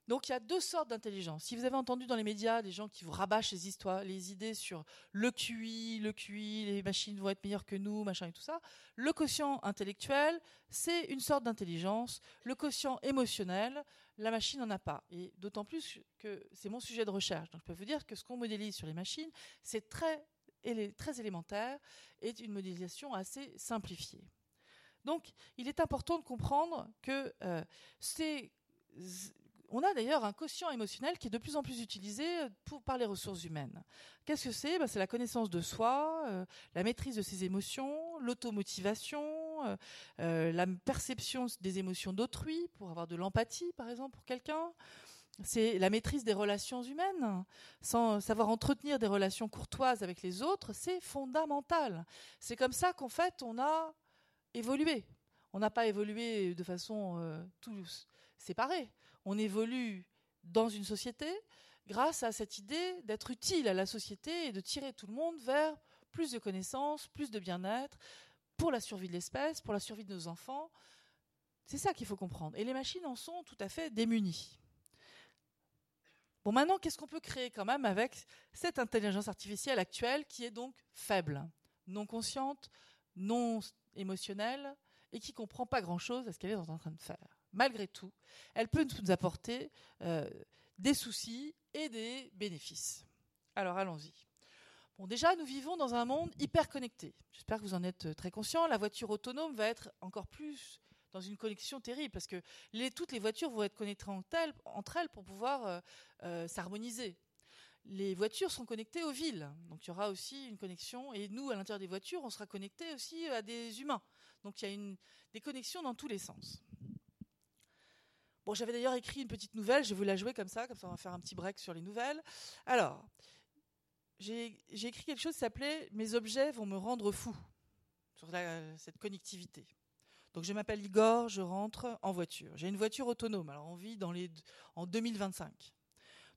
Donc il y a deux sortes d'intelligence. Si vous avez entendu dans les médias des gens qui vous rabâchent les histoires, les idées sur le QI, le QI, les machines vont être meilleures que nous, machin et tout ça, le quotient intellectuel, c'est une sorte d'intelligence. Le quotient émotionnel, la machine n'en a pas. Et d'autant plus que c'est mon sujet de recherche. Donc je peux vous dire que ce qu'on modélise sur les machines, c'est très, très élémentaire et une modélisation assez simplifiée. Donc, il est important de comprendre que euh, c'est on a d'ailleurs un quotient émotionnel qui est de plus en plus utilisé euh, par les ressources humaines. Qu'est-ce que c'est? Ben, C'est la connaissance de soi, euh, la maîtrise de ses émotions, l'automotivation, euh, la perception des émotions d'autrui pour avoir de l'empathie, par exemple, pour quelqu'un. c'est la maîtrise des relations humaines. Sans savoir entretenir des relations courtoises avec les autres, c'est fondamental. C'est comme ça qu'en fait, on a évolué. On n'a pas évolué de façon euh, tous séparée. On évolue dans une société grâce à cette idée d'être utile à la société et de tirer tout le monde vers plus de connaissances, plus de bien-être, pour la survie de l'espèce, pour la survie de nos enfants. C'est ça qu'il faut comprendre. Et les machines en sont tout à fait démunies. Bon, maintenant, qu'est-ce qu'on peut créer quand même avec cette intelligence artificielle actuelle qui est donc faible, non consciente, non émotionnelle et qui comprend pas grand-chose à ce qu'elle est en train de faire? Malgré tout, elle peut nous apporter euh, des soucis et des bénéfices. Alors allons-y. Bon, déjà, nous vivons dans un monde hyper connecté. J'espère que vous en êtes très conscient. La voiture autonome va être encore plus dans une connexion terrible parce que toutes les voitures vont être connectées entre elles pour pouvoir euh, euh, s'harmoniser. Les voitures sont connectées aux villes, donc il y aura aussi une connexion. Et nous, à l'intérieur des voitures, on sera connectés aussi à des humains. Donc il y a des connexions dans tous les sens. Bon, j'avais d'ailleurs écrit une petite nouvelle, je vais vous la jouer comme ça, comme ça on va faire un petit break sur les nouvelles. Alors, j'ai écrit quelque chose qui s'appelait Mes objets vont me rendre fou sur cette connectivité. Donc je m'appelle Igor, je rentre en voiture. J'ai une voiture autonome, alors on vit dans les, en 2025.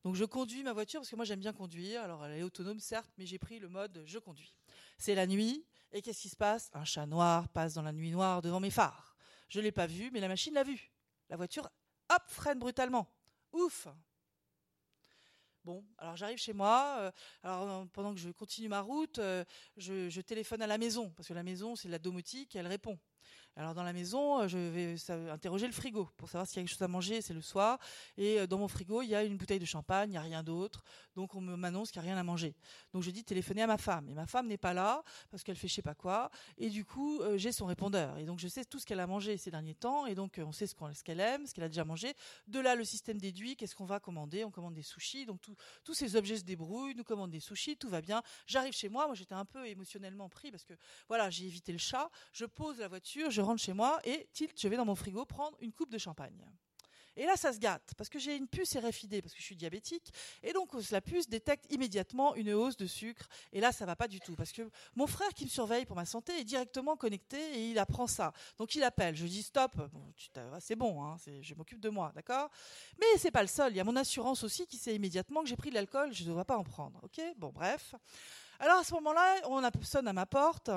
Donc je conduis ma voiture parce que moi j'aime bien conduire. Alors elle est autonome certes, mais j'ai pris le mode je conduis. C'est la nuit et qu'est-ce qui se passe? Un chat noir passe dans la nuit noire devant mes phares. Je l'ai pas vu, mais la machine l'a vu. La voiture, hop, freine brutalement. Ouf Bon, alors j'arrive chez moi. Euh, alors pendant que je continue ma route, euh, je, téléphone à la maison parce que la maison c'est la domotique elle répond. Alors dans la maison, euh, je vais interroger le frigo pour savoir s'il y a quelque chose à manger, c'est le soir. Et euh, dans mon frigo, il y a une bouteille de champagne, il n'y a rien d'autre. Donc on m'annonce qu'il n'y a rien à manger. Donc je dis téléphoner à ma femme. Et ma femme n'est pas là parce qu'elle fait je sais pas quoi. Et du coup, euh, j'ai son répondeur. Et donc je sais tout ce qu'elle a mangé ces derniers temps. Et donc on sait ce qu'elle aime, ce qu'elle a déjà mangé. De là, le système déduit qu'est-ce qu'on va commander. On commande des sushis. Donc tous ces objets se débrouillent. Nous commandons des sushis, tout va bien. J'arrive chez moi. Moi j'étais un peu émotionnellement pris parce que voilà, j'ai évité le chat. Je pose la voiture, rentre chez moi et tilt, je vais dans mon frigo prendre une coupe de champagne. Et là, ça se gâte, parce que j'ai une puce RFID, parce que je suis diabétique, et donc la puce détecte immédiatement une hausse de sucre. Et là, ça va pas du tout, parce que mon frère qui me surveille pour ma santé est directement connecté et il apprend ça. Donc il appelle, je dis stop, c'est bon, hein, je m'occupe de moi, d'accord? Mais c'est pas le seul, il y a mon assurance aussi qui sait immédiatement que j'ai pris de l'alcool, je ne dois pas en prendre, ok? Bon, bref. Alors à ce moment-là, on sonne à ma porte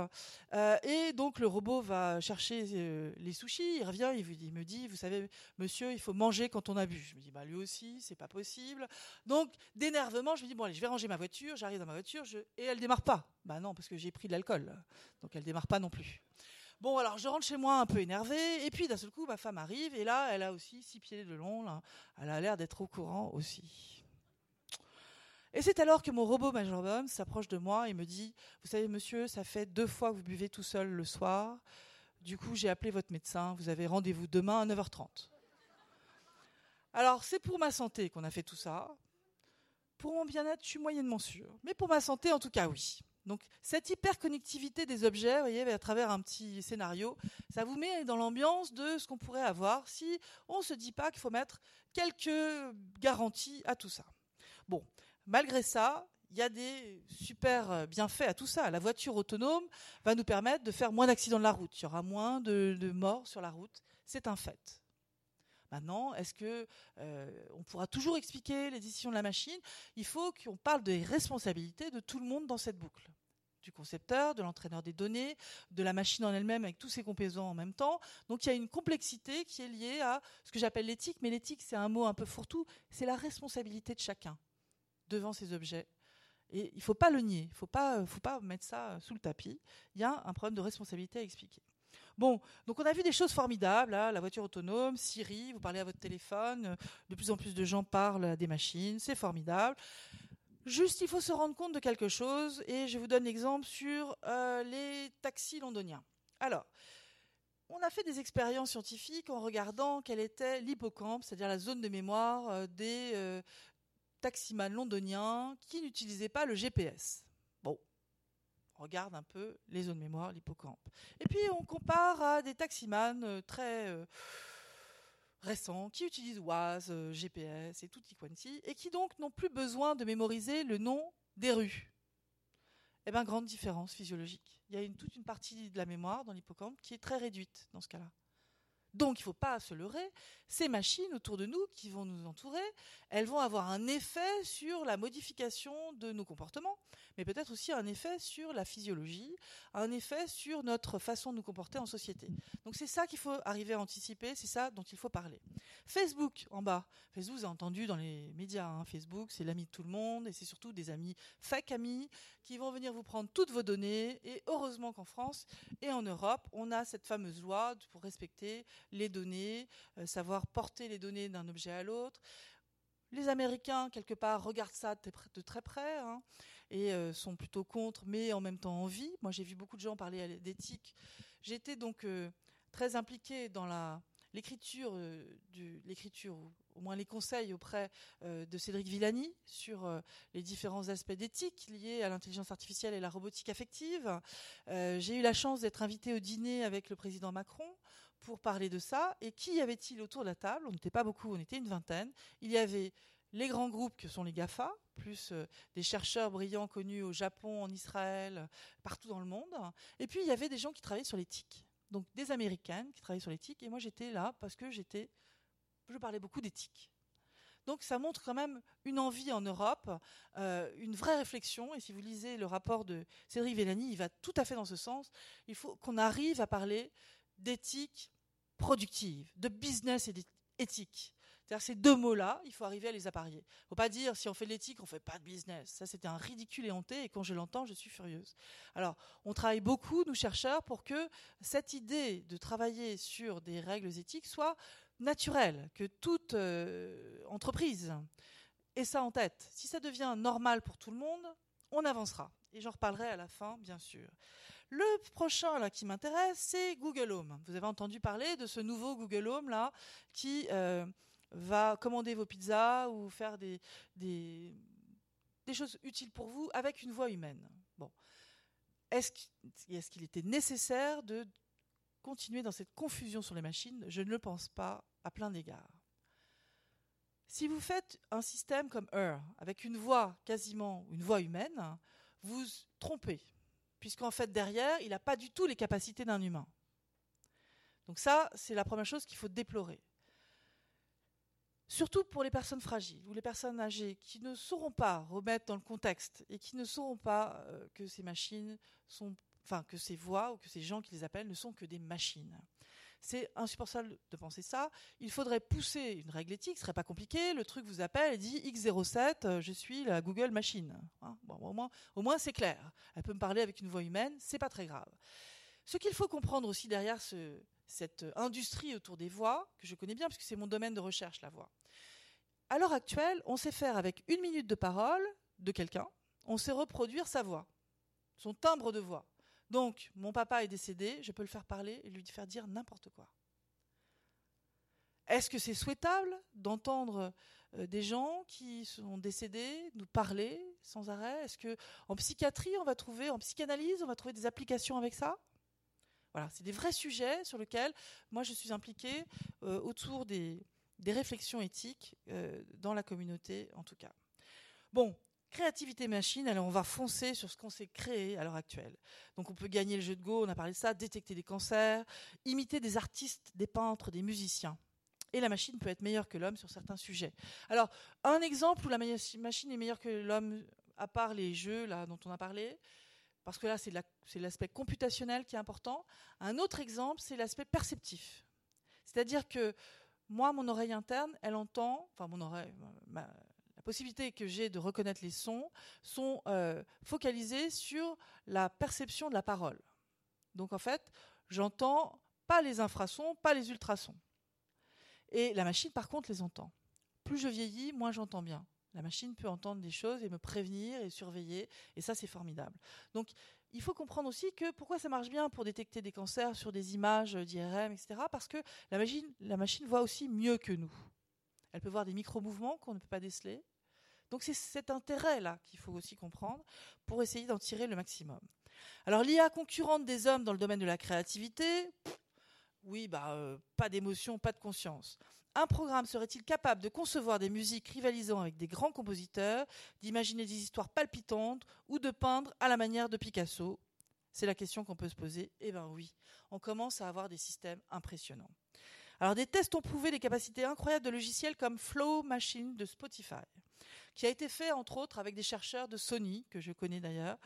euh, et donc le robot va chercher euh, les sushis. Il revient, il, me dit, vous savez, monsieur, il faut manger quand on a bu. Je me dis, bah lui aussi, c'est pas possible. Donc d'énervement, je me dis bon allez, je vais ranger ma voiture. J'arrive dans ma voiture et elle démarre pas. Bah non, parce que j'ai pris de l'alcool, donc elle démarre pas non plus. Bon, alors je rentre chez moi un peu énervé, et puis d'un seul coup, ma femme arrive, et là, elle a aussi six pieds de long, elle a l'air d'être au courant aussi. Et c'est alors que mon robot majordome s'approche de moi et me dit Vous savez, monsieur, ça fait deux fois que vous buvez tout seul le soir. Du coup, j'ai appelé votre médecin. Vous avez rendez-vous demain à 9h30. Alors, c'est pour ma santé qu'on a fait tout ça. Pour mon bien-être, je suis moyennement sûre. Mais pour ma santé, en tout cas, oui. Donc, cette hyperconnectivité des objets, vous voyez, à travers un petit scénario, ça vous met dans l'ambiance de ce qu'on pourrait avoir si on ne se dit pas qu'il faut mettre quelques garanties à tout ça. Bon, Malgré ça, il y a des super euh, bienfaits à tout ça. La voiture autonome va nous permettre de faire moins d'accidents de la route. Il y aura moins de, morts sur la route. C'est un fait. Maintenant, est-ce que euh, on pourra toujours expliquer les décisions de la machine? Il faut qu'on parle des responsabilités de tout le monde dans cette boucle du concepteur, de l'entraîneur des données, de la machine en elle-même avec tous ses composants en même temps. Donc il y a une complexité qui est liée à ce que j'appelle l'éthique, mais l'éthique c'est un mot un peu fourre-tout, c'est la responsabilité de chacun devant ces objets. Et il ne faut pas le nier, il ne faut pas, faut pas mettre ça sous le tapis. Il y a un problème de responsabilité à expliquer. Bon, donc on a vu des choses formidables, la voiture autonome, Siri, vous parlez à votre téléphone, de plus en plus de gens parlent à des machines, c'est formidable. Juste, il faut se rendre compte de quelque chose, et je vous donne l'exemple sur euh, les taxis londoniens. Alors, on a fait des expériences scientifiques en regardant quel était l'hippocampe, c'est-à-dire la zone de mémoire euh, des, euh, taximan londonien qui n'utilisait pas le GPS. Bon, on regarde un peu les zones mémoire, l'hippocampe. Et puis on compare à des taximans euh, très euh, récents qui utilisent Waze, euh, GPS et tout quanti, et qui donc n'ont plus besoin de mémoriser le nom des rues. Eh bien, grande différence physiologique. Il y a toute une partie de la mémoire dans l'hippocampe qui est très réduite dans ce cas-là. Donc il ne faut pas se leurrer, ces machines autour de nous qui vont nous entourer, elles vont avoir un effet sur la modification de nos comportements, mais peut-être aussi un effet sur la physiologie, un effet sur notre façon de nous comporter en société. Donc c'est ça qu'il faut arriver à anticiper, c'est ça dont il faut parler. Facebook en bas, Facebook vous avez entendu dans les médias, hein. Facebook c'est l'ami de tout le monde et c'est surtout des amis fake amis qui vont venir vous prendre toutes vos données et heureusement qu'en France et en Europe on a cette fameuse loi pour respecter les données, euh, savoir porter les données d'un objet à l'autre. Les Américains, quelque part, regardent ça de très près hein, et euh, sont plutôt contre, mais en même temps envie. Moi, j'ai vu beaucoup de gens parler d'éthique. J'étais donc euh, très impliquée dans l'écriture, l'écriture, au moins les conseils auprès de Cédric Villani sur les différents aspects d'éthique liés à l'intelligence artificielle et la robotique affective. j'ai eu la chance d'être invitée au dîner avec le président Macron pour parler de ça. Et qui y avait-il autour de la table? On n'était pas beaucoup, on était une vingtaine. Il y avait les grands groupes que sont les GAFA, plus euh, des chercheurs brillants connus au Japon, en Israël, partout dans le monde. Et puis il y avait des gens qui travaillaient sur l'éthique. Donc des Américaines qui travaillaient sur l'éthique. Et moi j'étais là parce que j'étais, je parlais beaucoup d'éthique. Donc ça montre quand même une envie en Europe, euh, une vraie réflexion. Et si vous lisez le rapport de Cédric Vellani, il va tout à fait dans ce sens. Il faut qu'on arrive à parler d'éthique productive, de business et d'éthique. C'est-à-dire ces deux mots-là, il faut arriver à les apparier. Il ne faut pas dire si on fait de l'éthique, on ne fait pas de business. Ça, c'était un ridicule et honté, et quand je l'entends, je suis furieuse. Alors, on travaille beaucoup, nous chercheurs, pour que cette idée de travailler sur des règles éthiques soit naturelle, que toute euh, entreprise ait ça en tête. Si ça devient normal pour tout le monde, on avancera. Et j'en reparlerai à la fin, bien sûr. Le prochain là qui m'intéresse, c'est Google Home. Vous avez entendu parler de ce nouveau Google Home là qui euh, va commander vos pizzas ou faire des, choses utiles pour vous avec une voix humaine. Bon, est-ce qu'il était nécessaire de continuer dans cette confusion sur les machines? Je ne le pense pas à plein d'égards. Si vous faites un système comme Her, avec une voix quasiment, une voix humaine, vous trompez puisqu'en fait derrière, il n'a pas du tout les capacités d'un humain. Donc ça, c'est la première chose qu'il faut déplorer. Surtout pour les personnes fragiles ou les personnes âgées qui ne sauront pas remettre dans le contexte et qui ne sauront pas euh, que ces machines sont, enfin que ces voix ou que ces gens qui les appellent ne sont que des machines. C'est insupportable de penser ça. Il faudrait pousser une règle éthique, ce serait pas compliqué. Le truc vous appelle et dit X07, euh, je suis la Google machine. Hein, au moins, c'est clair. Elle peut me parler avec une voix humaine, c'est pas très grave. Ce qu'il faut comprendre aussi derrière cette industrie autour des voix, que je connais bien parce que c'est mon domaine de recherche, la voix. À l'heure actuelle, on sait faire avec une minute de parole de quelqu'un, on sait reproduire sa voix, son timbre de voix. Donc, mon papa est décédé, je peux le faire parler et lui faire dire n'importe quoi. Est-ce que c'est souhaitable d'entendre euh, des gens qui sont décédés nous parler sans arrêt? Est-ce que en psychiatrie, on va trouver, en psychanalyse, on va trouver des applications avec ça? Voilà, c'est des vrais sujets sur lesquels moi je suis impliquée euh, autour des, réflexions éthiques euh, dans la communauté en tout cas. Bon, Créativité machine, alors on va foncer sur ce qu'on sait créer à l'heure actuelle. Donc on peut gagner le jeu de Go, on a parlé de ça, détecter des cancers, imiter des artistes, des peintres, des musiciens. Et la machine peut être meilleure que l'homme sur certains sujets. Alors, un exemple où la machine est meilleure que l'homme, à part les jeux là dont on a parlé, parce que là c'est l'aspect computationnel qui est important. Un autre exemple, c'est l'aspect perceptif. C'est-à-dire que moi, mon oreille interne, elle entend, enfin mon oreille, la possibilité que j'ai de reconnaître les sons sont euh, focalisées sur la perception de la parole. Donc en fait, j'entends pas les infrasons, pas les ultrasons. Et la machine, par contre, les entend. Plus je vieillis, moins j'entends bien. La machine peut entendre des choses et me prévenir et surveiller, et ça c'est formidable. Donc il faut comprendre aussi que pourquoi ça marche bien pour détecter des cancers sur des images d'IRM, etc. Parce que la machine, la machine voit aussi mieux que nous. Elle peut voir des micro-mouvements qu'on ne peut pas déceler. Donc c'est cet intérêt-là qu'il faut aussi comprendre pour essayer d'en tirer le maximum. Alors l'IA concurrente des hommes dans le domaine de la créativité, oui, bah, euh, pas d'émotion, pas de conscience. Un programme serait-il capable de concevoir des musiques rivalisant avec des grands compositeurs, d'imaginer des histoires palpitantes ou de peindre à la manière de Picasso? C'est la question qu'on peut se poser. Eh bien oui, on commence à avoir des systèmes impressionnants. Alors des tests ont prouvé les capacités incroyables de logiciels comme Flow Machine de Spotify, qui a été fait entre autres avec des chercheurs de Sony, que je connais d'ailleurs,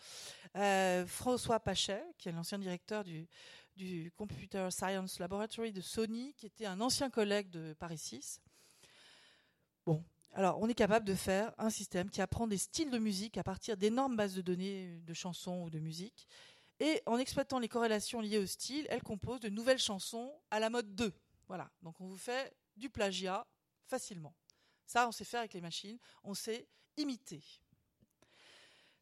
euh, François Pachet, qui est l'ancien directeur du, du Computer Science Laboratory de Sony, qui était un ancien collègue de Paris 6. Bon, alors on est capable de faire un système qui apprend des styles de musique à partir d'énormes bases de données de chansons ou de musique. Et en exploitant les corrélations liées au style, elle compose de nouvelles chansons à la mode 2. Voilà, donc on vous fait du plagiat facilement. Ça, on sait faire avec les machines, on sait imiter.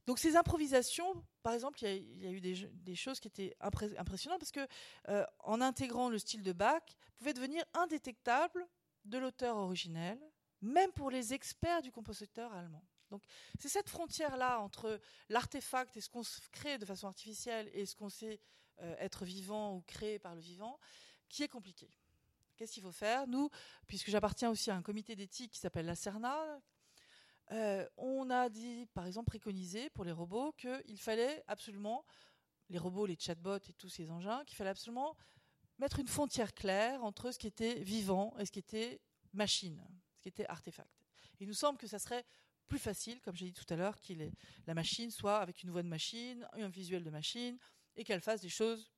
Donc ces improvisations, par exemple, il y, a eu des, choses qui étaient impressionnantes parce que euh, en intégrant le style de Bach, pouvait devenir indétectable de l'auteur originel, même pour les experts du compositeur allemand. Donc c'est cette frontière-là entre l'artefact et ce qu'on crée de façon artificielle et ce qu'on sait euh, être vivant ou créé par le vivant qui est compliquée. Qu'est-ce qu'il faut faire? Nous, puisque j'appartiens aussi à un comité d'éthique qui s'appelle la CERNA, euh, on a dit, par exemple, préconisé pour les robots qu'il fallait absolument, les robots, les chatbots et tous ces engins, qu'il fallait absolument mettre une frontière claire entre ce qui était vivant et ce qui était machine, ce qui était artefact. Il nous semble que ça serait plus facile, comme j'ai dit tout à l'heure, que la machine soit avec une voix de machine, un visuel de machine, et qu'elle fasse des choses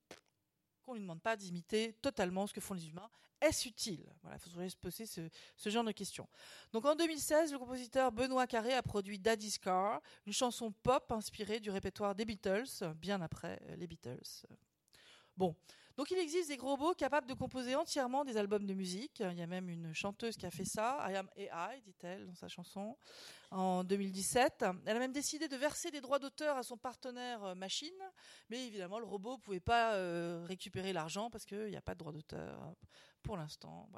qu'on ne lui demande pas d'imiter totalement ce que font les humains. Est-ce utile? Voilà, il faudrait se poser ce, genre de questions. Donc en 2016, le compositeur Benoît Carré a produit Daddy's Car, une chanson pop inspirée du répertoire des Beatles, bien après euh, les Beatles. Bon, donc il existe des robots capables de composer entièrement des albums de musique. Il y a même une chanteuse qui a fait ça, I am AI, dit-elle dans sa chanson, en 2017. Elle a même décidé de verser des droits d'auteur à son partenaire euh, machine, mais évidemment le robot ne pouvait pas euh, récupérer l'argent parce qu'il n'y a pas de droit d'auteur hein, pour l'instant.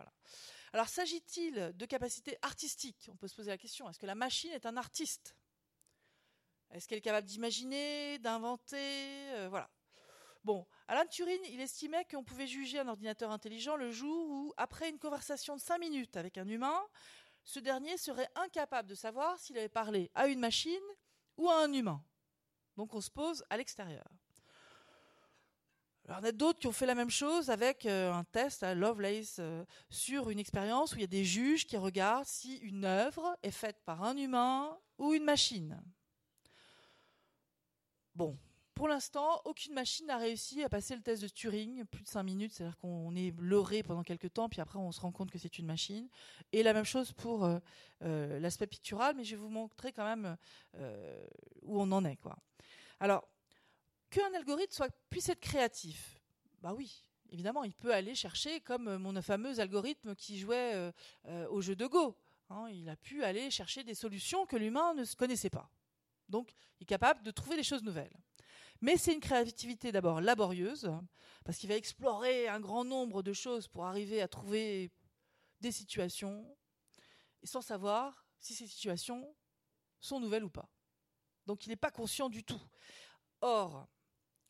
Alors s'agit-il de capacités artistiques? On peut se poser la question, est-ce que la machine est un artiste? Est-ce qu'elle est capable d'imaginer, d'inventer? Euh, Voilà. Bon, Alan Turing, il estimait qu'on pouvait juger un ordinateur intelligent le jour où, après une conversation de 5 minutes avec un humain, ce dernier serait incapable de savoir s'il avait parlé à une machine ou à un humain. Donc on se pose à l'extérieur. Alors, il y en a d'autres qui ont fait la même chose avec euh, un test à Lovelace euh, sur une expérience où il y a des juges qui regardent si une œuvre est faite par un humain ou une machine. Bon, pour l'instant, aucune machine n'a réussi à passer le test de Turing, plus de 5 minutes, c'est-à-dire qu'on est leurré pendant quelques temps, puis après on se rend compte que c'est une machine. Et la même chose pour euh, euh, l'aspect pictural, mais je vais vous montrer quand même euh, où on en est. Alors, qu'un algorithme puisse être créatif, bah oui, évidemment, il peut aller chercher, comme mon fameux algorithme qui jouait au jeu de Go. Hein, il a pu aller chercher des solutions que l'humain ne connaissait pas. Donc, il est capable de trouver des choses nouvelles. Mais c'est une créativité d'abord laborieuse, parce qu'il va explorer un grand nombre de choses pour arriver à trouver des situations, sans savoir si ces situations sont nouvelles ou pas. Donc il n'est pas conscient du tout. Or,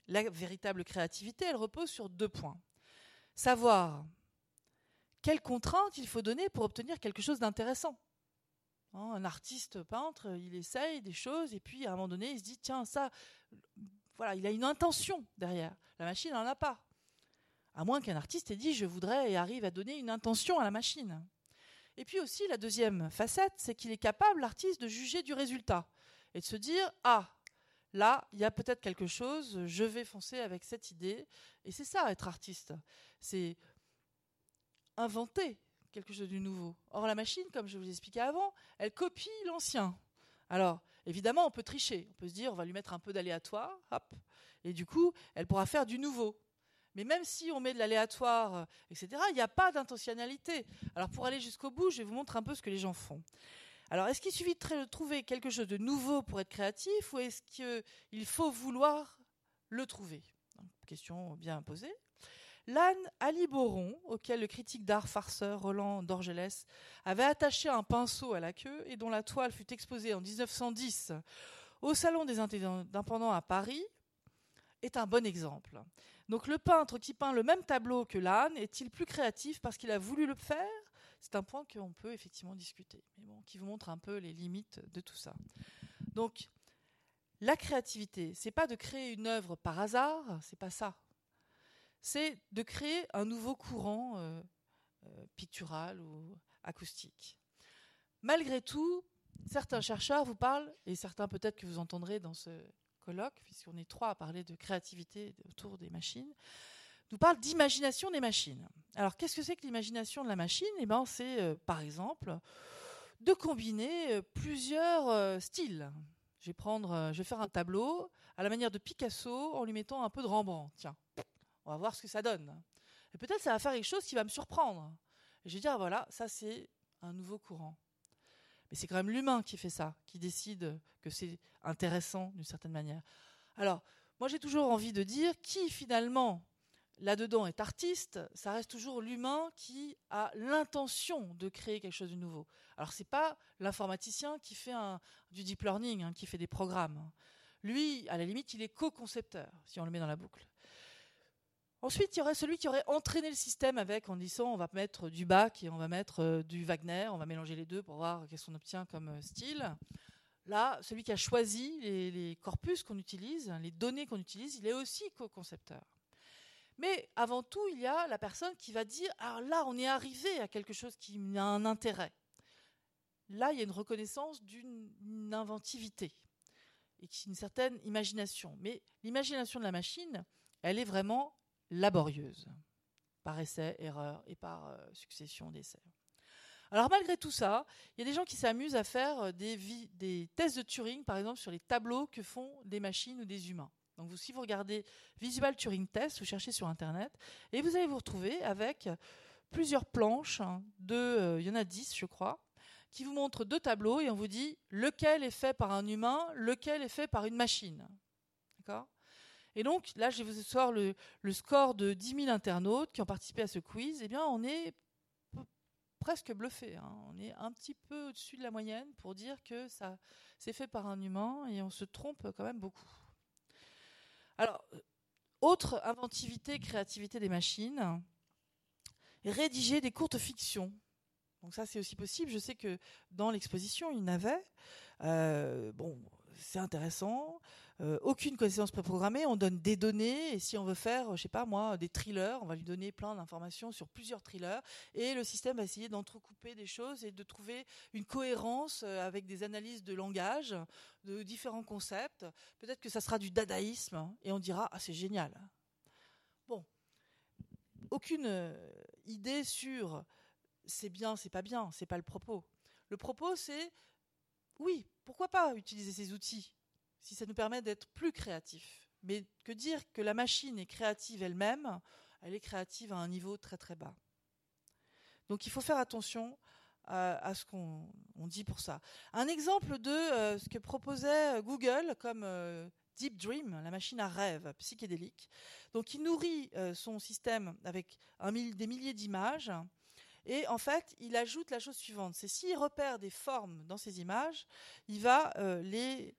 la véritable créativité, elle repose sur deux points. Savoir quelles contraintes il faut donner pour obtenir quelque chose d'intéressant. Hein, un artiste peintre, il essaye des choses et puis à un moment donné, il se dit tiens, ça, voilà, il a une intention derrière. La machine n'en a pas. À moins qu'un artiste ait dit je voudrais et arrive à donner une intention à la machine. Et puis aussi, la deuxième facette, c'est qu'il est capable, l'artiste, de juger du résultat et de se dire ah, là, il y a peut-être quelque chose, je vais foncer avec cette idée. Et c'est ça, être artiste. C'est inventer quelque chose de nouveau. Or, la machine, comme je vous expliquais avant, elle copie l'ancien. Alors, évidemment, on peut tricher. On peut se dire, on va lui mettre un peu d'aléatoire, hop, et du coup, elle pourra faire du nouveau. Mais même si on met de l'aléatoire, euh, etc., il n'y a pas d'intentionnalité. Alors, pour aller jusqu'au bout, je vais vous montrer un peu ce que les gens font. Alors, est-ce qu'il suffit de trouver quelque chose de nouveau pour être créatif, ou est-ce qu'il faut vouloir le trouver? Question bien posée. L'âne Aliboron, auquel le critique d'art farceur Roland d'Orgelès avait attaché un pinceau à la queue et dont la toile fut exposée en 1910 au Salon des Indépendants à Paris, est un bon exemple. Donc le peintre qui peint le même tableau que l'âne est-il plus créatif parce qu'il a voulu le faire? C'est un point qu'on peut effectivement discuter, mais bon, qui vous montre un peu les limites de tout ça. Donc, la créativité, c'est pas de créer une œuvre par hasard, c'est pas ça. C'est de créer un nouveau courant euh, euh, pictural ou acoustique. Malgré tout, certains chercheurs vous parlent, et certains peut-être que vous entendrez dans ce colloque, puisqu'on est trois à parler de créativité autour des machines, nous parlent d'imagination des machines. Alors, qu'est-ce que c'est que l'imagination de la machine? Eh ben, c'est, euh, par exemple, de combiner plusieurs styles. Je vais je vais faire un tableau à la manière de Picasso en lui mettant un peu de Rembrandt. Tiens, on va voir ce que ça donne. Et peut-être ça va faire quelque chose qui va me surprendre. Je vais dire ah, voilà, ça c'est un nouveau courant. Mais c'est quand même l'humain qui fait ça, qui décide que c'est intéressant d'une certaine manière. Alors, moi j'ai toujours envie de dire qui finalement là-dedans est artiste, ça reste toujours l'humain qui a l'intention de créer quelque chose de nouveau. Alors c'est pas l'informaticien qui fait du deep learning, hein, qui fait des programmes. Lui, à la limite, il est co-concepteur, si on le met dans la boucle. Ensuite, il y aurait celui qui aurait entraîné le système avec en disant on va mettre du Bach et on va mettre euh, du Wagner, on va mélanger les deux pour voir qu'est-ce qu'on obtient comme euh, style. Là, celui qui a choisi les corpus qu'on utilise, les données qu'on utilise, il est aussi co-concepteur. Mais avant tout, il y a la personne qui va dire Ah là, on est arrivé à quelque chose qui a un intérêt. Là, il y a une reconnaissance d'une inventivité et une certaine imagination. Mais l'imagination de la machine, elle est vraiment laborieuse, par essai, erreur et par euh, succession d'essais. Alors malgré tout ça, il y a des gens qui s'amusent à faire des, des tests de Turing, par exemple, sur les tableaux que font des machines ou des humains. Donc, si vous regardez Visual Turing Test, vous cherchez sur Internet, et vous allez vous retrouver avec plusieurs planches, hein, euh, il y en a 10, je crois, qui vous montrent deux tableaux, et on vous dit lequel est fait par un humain, lequel est fait par une machine. D'accord? Et donc, là, je vais vous asseoir le, score de 10 000 internautes qui ont participé à ce quiz. Eh bien, on est presque bluffé. Hein. On est un petit peu au-dessus de la moyenne pour dire que ça c'est fait par un humain, et on se trompe quand même beaucoup. Alors, autre inventivité, créativité des machines, rédiger des courtes fictions. Donc ça, c'est aussi possible. Je sais que dans l'exposition, il y en avait. Euh, bon, c'est intéressant. Euh, aucune connaissance préprogrammée, on donne des données et si on veut faire, je sais pas moi, des thrillers, on va lui donner plein d'informations sur plusieurs thrillers et le système va essayer d'entrecouper des choses et de trouver une cohérence euh, avec des analyses de langage, de différents concepts. Peut-être que ça sera du dadaïsme et on dira ah c'est génial. Bon, aucune euh, idée sur c'est bien, c'est pas bien, c'est pas le propos. Le propos c'est oui, pourquoi pas utiliser ces outils? Si ça nous permet d'être plus créatifs. Mais que dire que la machine est créative elle-même, elle est créative à un niveau très très bas. Donc il faut faire attention à, ce qu'on dit pour ça. Un exemple de euh, ce que proposait Google comme euh, Deep Dream, la machine à rêve psychédélique. Donc il nourrit euh, son système avec des milliers d'images. Et en fait, il ajoute la chose suivante, c'est s'il repère des formes dans ces images, il va les euh,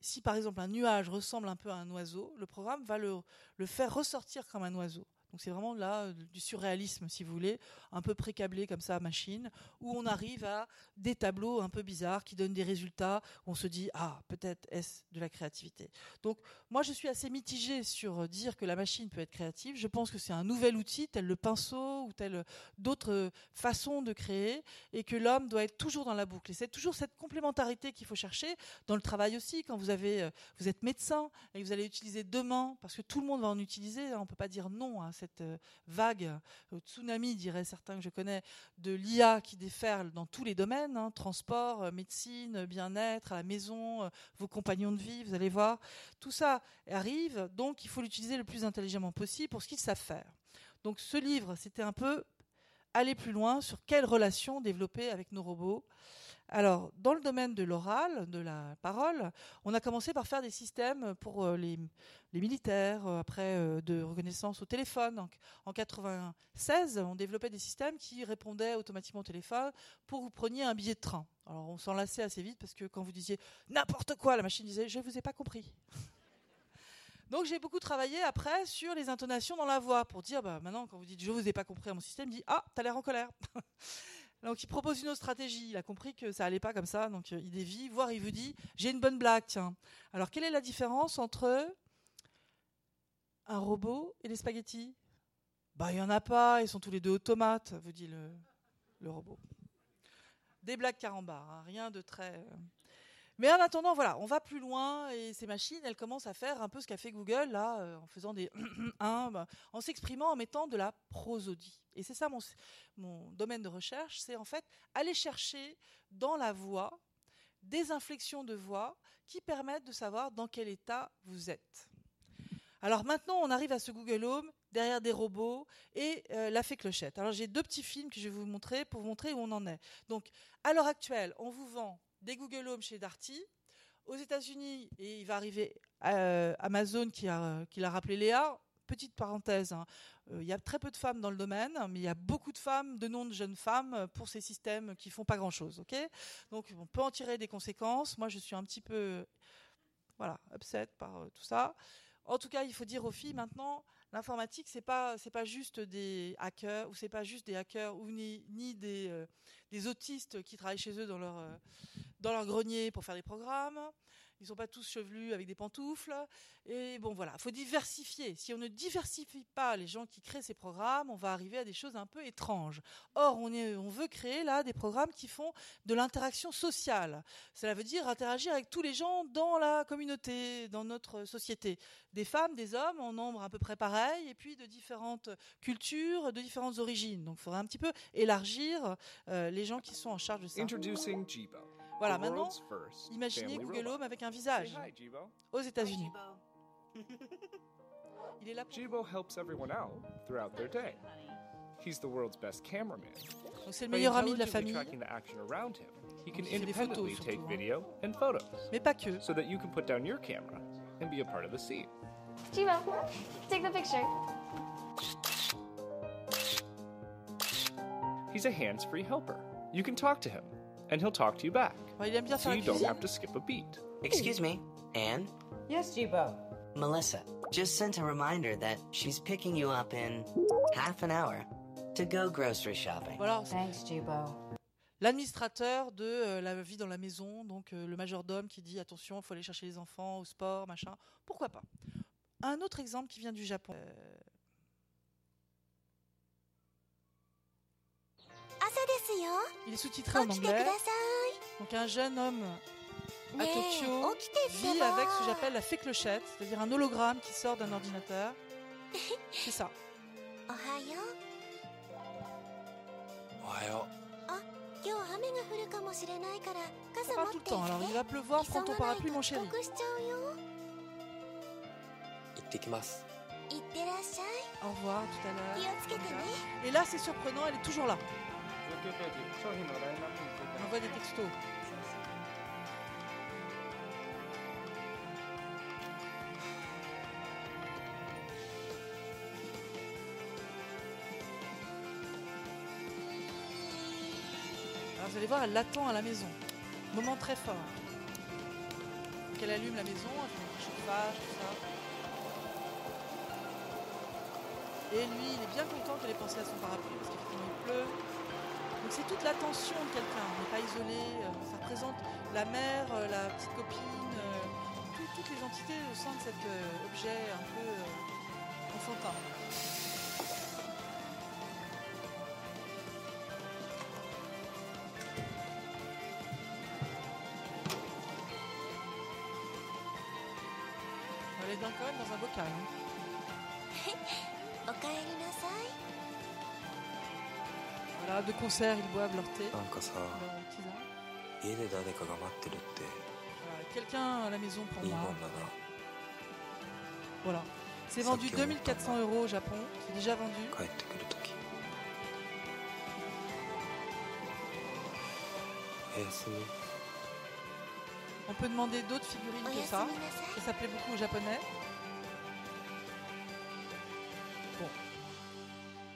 si par exemple un nuage ressemble un peu à un oiseau, le programme va le, le faire ressortir comme un oiseau. Donc c'est vraiment là euh, du surréalisme, si vous voulez, un peu précablé comme ça machine, où on arrive à des tableaux un peu bizarres qui donnent des résultats où on se dit ah peut-être est-ce de la créativité. Donc moi je suis assez mitigée sur dire que la machine peut être créative. Je pense que c'est un nouvel outil tel le pinceau ou tel d'autres façons de créer et que l'homme doit être toujours dans la boucle. Et c'est toujours cette complémentarité qu'il faut chercher dans le travail aussi. Quand vous avez euh, vous êtes médecin et que vous allez utiliser demain parce que tout le monde va en utiliser, hein, on peut pas dire non à cette euh, vague, euh, tsunami, diraient certains que je connais, de l'IA qui déferle dans tous les domaines, hein, transport, euh, médecine, bien-être, à la maison, vos compagnons de vie, vous allez voir. Tout ça arrive, donc il faut l'utiliser le plus intelligemment possible pour ce qu'ils savent faire. Donc ce livre, c'était un peu aller plus loin sur quelles relations développer avec nos robots. Alors, dans le domaine de l'oral, de la parole, on a commencé par faire des systèmes pour euh, les, militaires, euh, après euh, de reconnaissance au téléphone. Donc, en 96, on développait des systèmes qui répondaient automatiquement au téléphone pour vous preniez un billet de train. Alors, on s'en lassait assez vite parce que quand vous disiez n'importe quoi, la machine disait je ne vous ai pas compris. Donc j'ai beaucoup travaillé après sur les intonations dans la voix pour dire bah maintenant quand vous dites je vous ai pas compris mon système, dit ah t'as l'air en colère. donc il propose une autre stratégie. Il a compris que ça allait pas comme ça, donc euh, il dévie, voire il vous dit j'ai une bonne blague. Alors quelle est la différence entre un robot et les spaghettis? Bah il y en a pas, ils sont tous les deux automates, vous dit le, robot. Des blagues carambar, hein, rien de très. Mais en attendant, voilà, on va plus loin et ces machines, elles commencent à faire un peu ce qu'a fait Google là, euh, en faisant des en s'exprimant en mettant de la prosodie. Et c'est ça mon, mon domaine de recherche, c'est en fait aller chercher dans la voix des inflexions de voix qui permettent de savoir dans quel état vous êtes. Alors maintenant, on arrive à ce Google Home derrière des robots et euh, la fée clochette. Alors j'ai deux petits films que je vais vous montrer pour vous montrer où on en est. Donc à l'heure actuelle, on vous vend des Google Home chez Darty. Aux États-Unis, et il va arriver euh, Amazon qui l'a rappelé Léa. Petite parenthèse, hein, euh, il y a très peu de femmes dans le domaine, mais il y a beaucoup de femmes, de noms de jeunes femmes pour ces systèmes qui font pas grand-chose. Donc on peut en tirer des conséquences. Moi, je suis un petit peu, voilà, upset par euh, tout ça. En tout cas, il faut dire aux filles maintenant, l'informatique c'est pas pas juste des hackers ou c'est pas juste des hackers ou ni, des, euh, des autistes qui travaillent chez eux dans leur euh, dans leur grenier pour faire des programmes. Ils sont pas tous chevelus avec des pantoufles. Et bon, voilà, faut diversifier. Si on ne diversifie pas les gens qui créent ces programmes, on va arriver à des choses un peu étranges. Or, on, veut créer là des programmes qui font de l'interaction sociale. Cela veut dire interagir avec tous les gens dans la communauté, dans notre société. Des femmes, des hommes, en nombre à peu près pareil, et puis de différentes cultures, de différentes origines. Donc, il faudrait un petit peu élargir euh, les gens qui sont en charge de ça. Introducing Jibo. Voilà, maintenant, imaginez Google. Home avec un visage aux États-Unis. Il est là pour Jibo helps everyone out throughout their day. He's the world's best cameraman. Donc c'est le meilleur ami de la famille, he can Il fait des photos, independently surtout, take hein. video and photos, mais pas que. so that you can put down your camera and be a part of the scene. Jibo, take the picture. He's a hands-free helper. You can talk to him, and he'll talk to you back, il aime bien so faire la you don't cuisine. have to skip a beat. Excuse me, Anne? Yes, Jibo. Melissa just sent a reminder that she's picking you up in half an hour to go grocery shopping. Voilà, Thanks, Jibo. l'administrateur de euh, la vie dans la maison, donc euh, le majordome qui dit attention, il faut aller chercher les enfants au sport, machin. Pourquoi pas? Un autre exemple qui vient du Japon. Euh, Hein. Il est sous-titré en anglais. Donc un jeune homme à Tokyo vit avec ce que j'appelle la fée clochette, c'est-à-dire un hologramme qui sort d'un ordinateur. C'est ça. Ça ah, parle tout le temps, alors il va pleuvoir, prends ton parapluie mon chéri. Au revoir, tout à l'heure. Et là, c'est surprenant, elle est toujours là. Envoie des textos. Alors vous allez voir, elle l'attend à la maison. Moment très fort. Donc elle allume la maison, elle fait chauffage, tout ça. Et lui, il est bien content qu'elle ait pensé à son parapluie parce qu'effectivement il pleut. Donc c'est toute l'attention de quelqu'un, on n'est pas isolé, euh, ça représente la mère, euh, la petite copine, euh, tout- toutes les entités au sein de cet euh, objet un peu euh, enfantin. de concert, ils boivent leur thé, Quelqu'un à la maison prend moi. Voilà. C'est vendu 2400 euros au Japon. C'est déjà vendu. On peut demander d'autres figurines que ça. Ça plaît beaucoup aux japonais. Bon.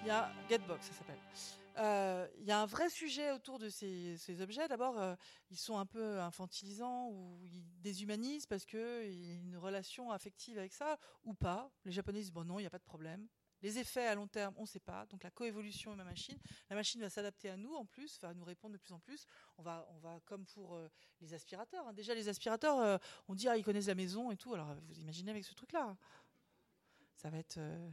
Il y a Getbox, ça s'appelle. Euh, y a un vrai sujet autour de ces, objets. D'abord, euh, ils sont un peu infantilisants ou ils déshumanisent parce qu'il y a une relation affective avec ça ou pas. Les Japonais disent bon non, il n'y a pas de problème. Les effets à long terme, on ne sait pas. Donc la coévolution ma machine, la machine va s'adapter à nous en plus, va nous répondre de plus en plus. On va, on va comme pour euh, les aspirateurs. hein. Déjà les aspirateurs, euh, on dit ah, ils connaissent la maison et tout. Alors vous imaginez avec ce truc-là, ça va être euh,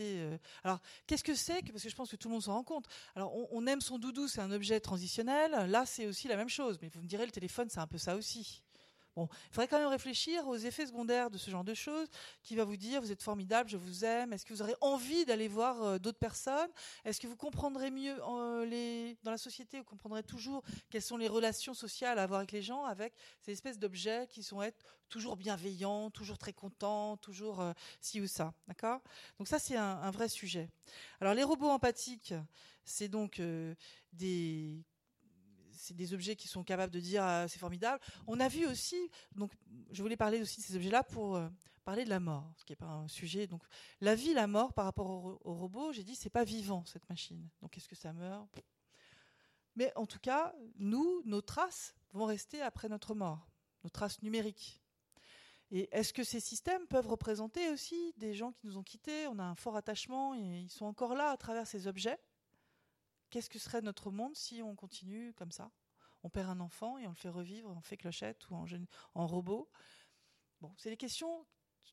euh, Alors qu'est-ce que c'est parce que je pense que tout le monde s'en rend compte. Alors on, on aime son doudou, c'est un objet transitionnel. Là c'est aussi la même chose. Mais vous me direz le téléphone, c'est un peu ça aussi. Il faudrait quand même réfléchir aux effets secondaires de ce genre de choses, qui va vous dire vous êtes formidable, je vous aime. Est-ce que vous aurez envie d'aller voir euh, d'autres personnes? Est-ce que vous comprendrez mieux euh, dans la société, vous comprendrez toujours quelles sont les relations sociales à avoir avec les gens, avec ces espèces d'objets qui sont toujours bienveillants, toujours très contents, toujours euh, ci ou ça, d'accord? Donc ça c'est un, vrai sujet. Alors les robots empathiques, c'est donc des c'est des objets qui sont capables de dire ah, c'est formidable. On a vu aussi, donc je voulais parler aussi de ces objets-là pour euh, parler de la mort, ce qui n'est pas un sujet. Donc la vie, la mort par rapport au, au robot, j'ai dit c'est pas vivant cette machine. Donc est-ce que ça meurt? Mais en tout cas, nous, nos traces vont rester après notre mort, nos traces numériques. Et est-ce que ces systèmes peuvent représenter aussi des gens qui nous ont quittés? On a un fort attachement et ils sont encore là à travers ces objets. Qu'est-ce que serait notre monde si on continue comme ça? On perd un enfant et on le fait revivre en fait clochette ou en, robot? C'est des questions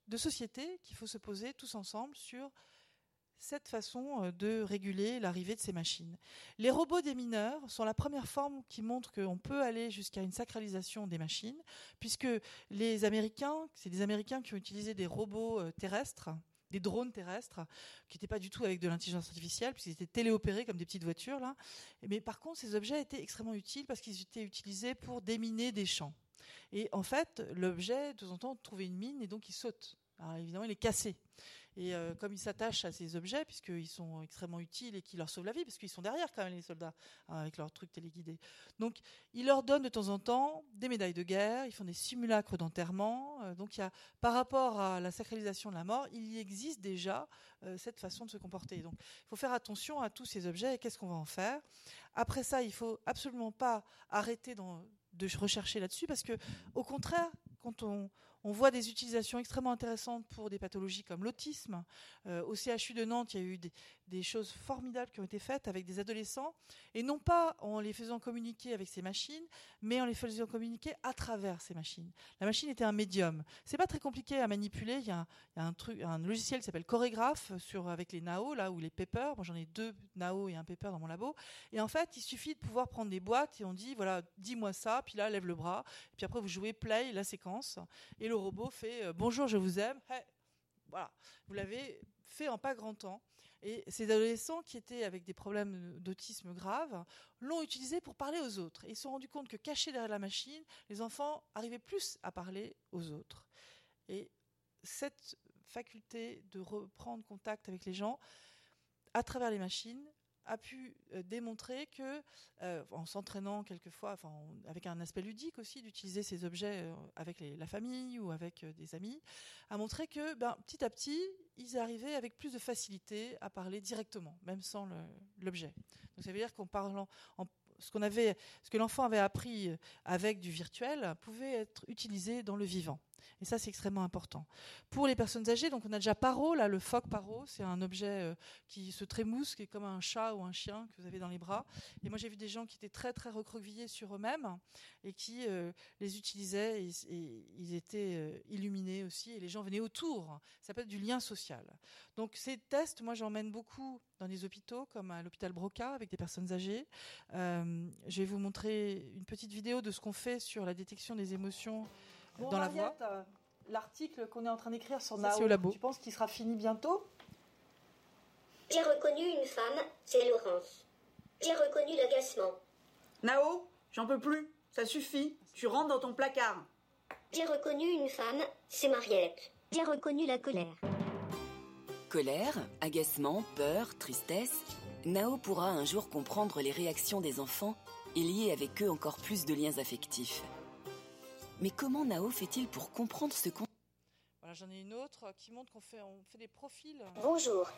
de société qu'il faut se poser tous ensemble sur cette façon euh, de réguler l'arrivée de ces machines. Les robots des mineurs sont la première forme qui montre qu'on peut aller jusqu'à une sacralisation des machines, puisque les Américains, c'est des Américains qui ont utilisé des robots euh, terrestres, des drones terrestres, qui n'étaient pas du tout avec de l'intelligence artificielle, puisqu'ils étaient téléopérés comme des petites voitures. Là. Mais par contre, ces objets étaient extrêmement utiles parce qu'ils étaient utilisés pour déminer des champs. Et en fait, l'objet, de temps en temps, trouvait une mine et donc il saute. Alors évidemment, il est cassé. Et euh, comme ils s'attachent à ces objets, puisqu'ils sont extrêmement utiles et qui leur sauvent la vie, parce qu'ils sont derrière quand même les soldats, hein, avec leurs trucs téléguidés. Donc, ils leur donnent de temps en temps des médailles de guerre, ils font des simulacres d'enterrement. Euh, donc, y a, par rapport à la sacralisation de la mort, il y existe déjà euh, cette façon de se comporter. Donc, il faut faire attention à tous ces objets et qu'est-ce qu'on va en faire. Après ça, il faut absolument pas arrêter de rechercher là-dessus, parce que, au contraire, quand on, on voit des utilisations extrêmement intéressantes pour des pathologies comme l'autisme. Euh, au CHU de Nantes, il y a eu des, des choses formidables qui ont été faites avec des adolescents, et non pas en les faisant communiquer avec ces machines, mais en les faisant communiquer à travers ces machines. La machine était un médium. C'est pas très compliqué à manipuler. Il y a un, logiciel qui s'appelle Chorégraphe sur avec les NAO là ou les Pepper. Moi j'en ai deux NAO et un Pepper dans mon labo. Et en fait, il suffit de pouvoir prendre des boîtes et on dit voilà, dis-moi ça, puis là lève le bras, puis après vous jouez play la séquence et le robot fait euh, bonjour, je vous aime. Voilà, vous l'avez fait en pas grand temps. Et ces adolescents qui étaient avec des problèmes d'autisme graves l'ont utilisé pour parler aux autres. Et ils se sont rendus compte que cachés derrière la machine, les enfants arrivaient plus à parler aux autres. Et cette faculté de reprendre contact avec les gens à travers les machines a pu euh, démontrer que, euh, en s'entraînant quelquefois, enfin, en- avec un aspect ludique aussi, d'utiliser ces objets euh, avec la famille ou avec des amis, a montré que, ben, petit à petit, ils arrivaient avec plus de facilité à parler directement, même sans l'objet. Donc ça veut dire qu'en parlant, ce qu'on avait, ce que l'enfant avait appris avec du virtuel pouvait être utilisé dans le vivant. Et ça, c'est extrêmement important. Pour les personnes âgées, donc on a déjà Paro, là, le phoque Paro, c'est un objet euh, qui se trémousse, qui est comme un chat ou un chien que vous avez dans les bras. Et moi, j'ai vu des gens qui étaient très, très recroquevillés sur eux-mêmes et qui euh, les utilisaient et, ils étaient euh, illuminés aussi et les gens venaient autour. Ça peut être du lien social. Donc, ces tests, moi, j'emmène beaucoup dans des hôpitaux, comme à l'hôpital Broca, avec des personnes âgées. Je vais vous montrer une petite vidéo de ce qu'on fait sur la détection des émotions dans la voix. L'article qu'on est en train d'écrire sur Nao, au labo. tu penses qu'il sera fini bientôt? J'ai reconnu une femme, c'est Laurence. J'ai reconnu l'agacement. Nao, j'en peux plus. Ça suffit. Tu rentres dans ton placard. J'ai reconnu une femme, c'est Mariette. J'ai reconnu la colère. Colère, agacement, peur, tristesse, Nao pourra un jour comprendre les réactions des enfants et lier avec eux encore plus de liens affectifs. Mais comment Nao fait-il pour comprendre ce qu'on... Voilà, j'en ai une autre qui montre qu'on fait, on fait des profils. Bonjour.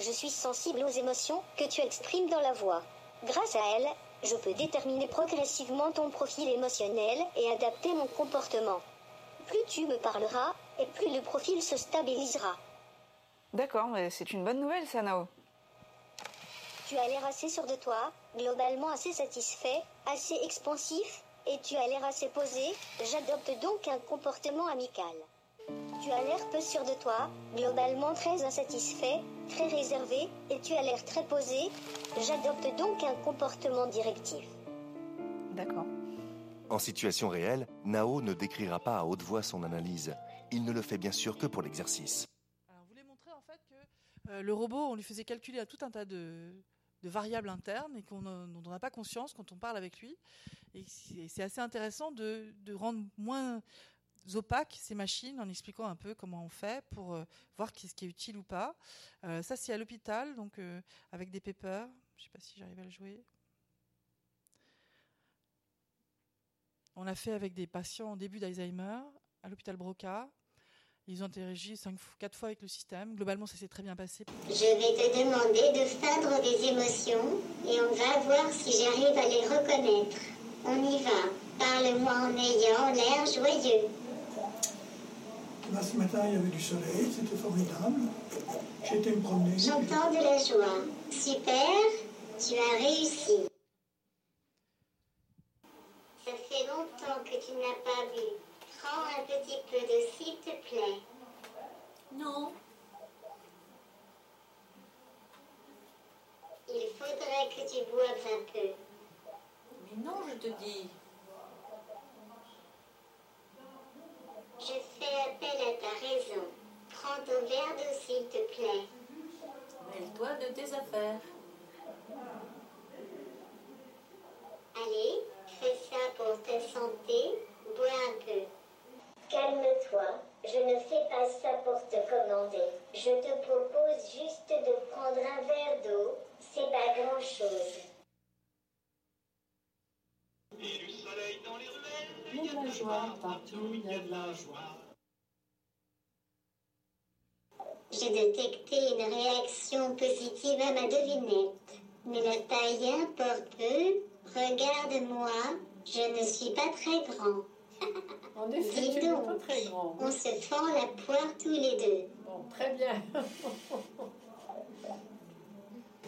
je suis sensible aux émotions que tu exprimes dans la voix. Grâce à elle, je peux déterminer progressivement ton profil émotionnel et adapter mon comportement. Plus tu me parleras, et plus le profil se stabilisera. D'accord, mais c'est une bonne nouvelle, ça, Nao. Tu as l'air assez sûr de toi, globalement assez satisfait, assez expansif, et tu as l'air assez posé, j'adopte donc un comportement amical. Tu as l'air peu sûr de toi, globalement très insatisfait, très réservé, et tu as l'air très posé, j'adopte donc un comportement directif. D'accord. En situation réelle, Nao ne décrira pas à haute voix son analyse. Il ne le fait bien sûr que pour l'exercice. Alors, on voulait montrer en fait que euh, le robot, on lui faisait calculer à tout un tas de, de variables internes et qu'on dont on n'a pas conscience quand on parle avec lui. Et c'est assez intéressant de, rendre moins opaques ces machines en expliquant un peu comment on fait pour euh, voir ce qui est utile ou pas. Euh, ça, c'est à l'hôpital, donc euh, avec des papers. Je sais pas si j'arrive à le jouer. On l'a fait avec des patients en début d'Alzheimer à l'hôpital Broca. Ils ont interagi cinq, quatre fois avec le système. Globalement, ça s'est très bien passé. Je vais te demander de feindre des émotions et on va voir si j'arrive à les reconnaître. On y va. Parle-moi en ayant l'air joyeux. Là, ce matin, il y avait du soleil, c'était formidable. Été me promener. J'entends de la joie. Super, tu as réussi. Ça fait longtemps que tu n'as pas bu. Prends un petit peu d'eau, s'il te plaît. Non. Il faudrait que tu boives un peu. Mais non, je te dis. Je fais appel à ta raison. Prends ton verre d'eau, s'il te plaît. Mêle-toi de tes affaires. Allez, fais ça pour ta santé. Bois un peu. Calme-toi. Je ne fais pas ça pour te commander. Je te propose juste de prendre un verre d'eau. C'est pas grand-chose. Il y a de la joie, partout il y a de la joie. J'ai détecté une réaction positive à ma devinette. Mais la taille importe peu. Regarde-moi, je ne suis pas très grand. En effet, Dis tu n'es donc. pas très grand. On se fend la poire tous les deux. Bon, très bien.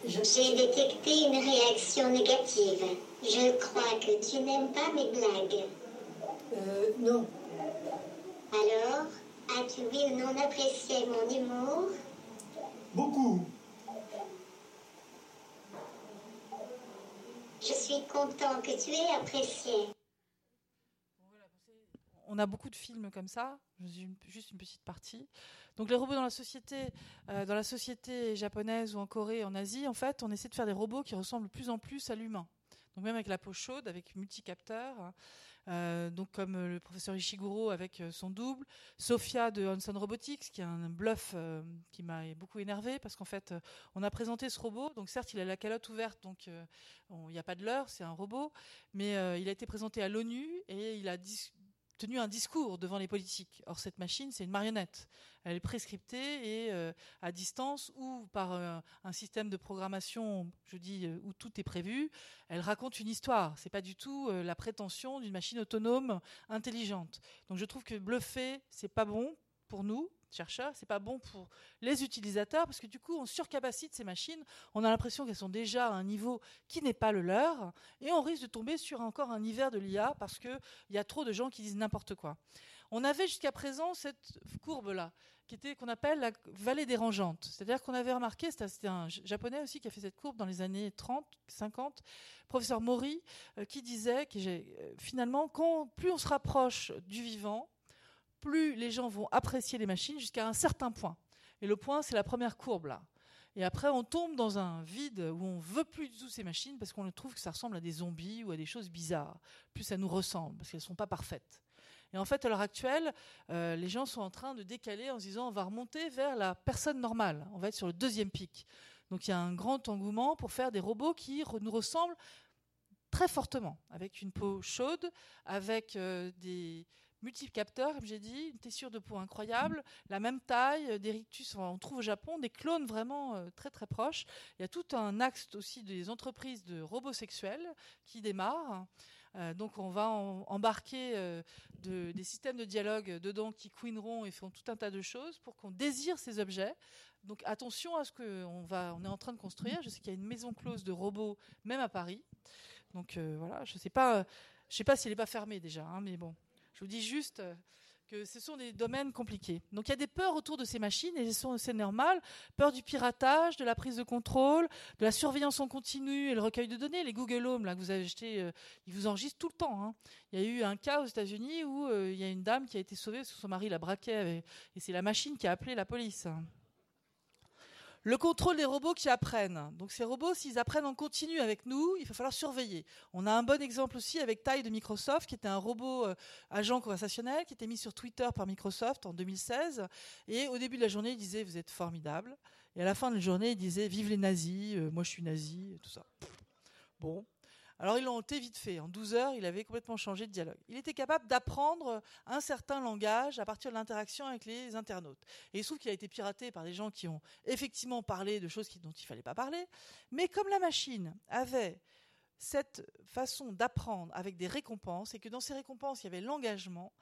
J'ai détecté une réaction négative. Je crois que tu n'aimes pas mes blagues. Euh, non. Alors, as-tu oui ou non apprécié mon humour? Beaucoup. Je suis content que tu aies apprécié. On a beaucoup de films comme ça, juste une petite partie. Donc les robots dans la société, euh, dans la société japonaise ou en Corée, en Asie, en fait, on essaie de faire des robots qui ressemblent de plus en plus à l'humain. Donc même avec la peau chaude, avec multicapteurs, hein. Euh, donc comme euh, le professeur Ishiguro avec euh, son double, Sophia de Hanson Robotics, qui est un bluff qui m'a beaucoup énervé parce qu'en fait, on a présenté ce robot. Donc certes, il a la calotte ouverte, donc on- il n'y a pas de leurre, c'est un robot, mais il a été présenté à l'ONU et il a tenu un discours devant les politiques. Or, cette machine, c'est une marionnette. Elle est prescriptée et euh, à distance ou par euh, un système de programmation, je dis, euh, où tout est prévu, elle raconte une histoire. C'est pas du tout la prétention d'une machine autonome, intelligente. Donc, je trouve que bluffer, c'est pas bon pour nous chercheurs, c'est pas bon pour les utilisateurs parce que du coup on surcapacite ces machines, on a l'impression qu'elles sont déjà à un niveau qui n'est pas le leur et on risque de tomber sur encore un hiver de l'IA parce que il y a trop de gens qui disent n'importe quoi. On avait jusqu'à présent cette courbe là qui était qu'on appelle la vallée dérangeante, c'est-à-dire qu'on avait remarqué c'était un japonais aussi qui a fait cette courbe dans les années 30, 50, professeur Mori euh, qui disait que euh, finalement quand plus on se rapproche du vivant, plus les gens vont apprécier les machines jusqu'à un certain point. Et le point, c'est la première courbe là. Et après, on tombe dans un vide où on veut plus du tout ces machines parce qu'on trouve que ça ressemble à des zombies ou à des choses bizarres. Plus ça nous ressemble parce qu'elles sont pas parfaites. Et en fait, à l'heure actuelle, euh, les gens sont en train de décaler en se disant on va remonter vers la personne normale. On va être sur le deuxième pic. Donc il y a un grand engouement pour faire des robots qui nous ressemblent très fortement, avec une peau chaude, avec euh, des multiples capteurs, j'ai dit, une tessure de peau incroyable, la même taille, euh, des rictus, on trouve au Japon des clones vraiment euh, très très proches. Il y a tout un axe aussi des entreprises de robots sexuels qui démarrent. Euh, donc on va embarquer de- des systèmes de dialogue dedans qui couineront et font tout un tas de choses pour qu'on désire ces objets. Donc attention à ce qu'on va, on est en train de construire. Je sais qu'il y a une maison close de robots, même à Paris. Donc voilà, je sais pas, je sais pas s'il n'est pas fermé déjà, hein, mais bon, vous dis juste euh, que ce sont des domaines compliqués. Donc il y a des peurs autour de ces machines et c'est normal. Peur du piratage, de la prise de contrôle, de la surveillance en continu et le recueil de données. Les Google Home là que vous avez acheté, euh, ils vous enregistrent tout le temps. hein. Il y a eu un cas aux États-Unis où euh, il y a une dame qui a été sauvée parce que son mari la braquait et c'est la machine qui a appelé la police. Le contrôle des robots qui apprennent. Donc ces robots, s'ils apprennent en continu avec nous, il va falloir surveiller. On a un bon exemple aussi avec Tai de Microsoft, qui était un robot euh, agent conversationnel, qui était mis sur Twitter par Microsoft en 2016. Et au début de la journée, il disait vous êtes formidable. Et à la fin de la journée, il disait vive les nazis, euh, moi je suis nazi, et tout ça. Bon. Alors ils l'ont ôté vite fait. En 12 heures, il avait complètement changé de dialogue. Il était capable d'apprendre un certain langage à partir de l'interaction avec les internautes. Et il se trouve qu'il a été piraté par des gens qui ont effectivement parlé de choses dont il fallait pas parler. Mais comme la machine avait cette façon d'apprendre avec des récompenses et que dans ces récompenses il y avait l'engagement,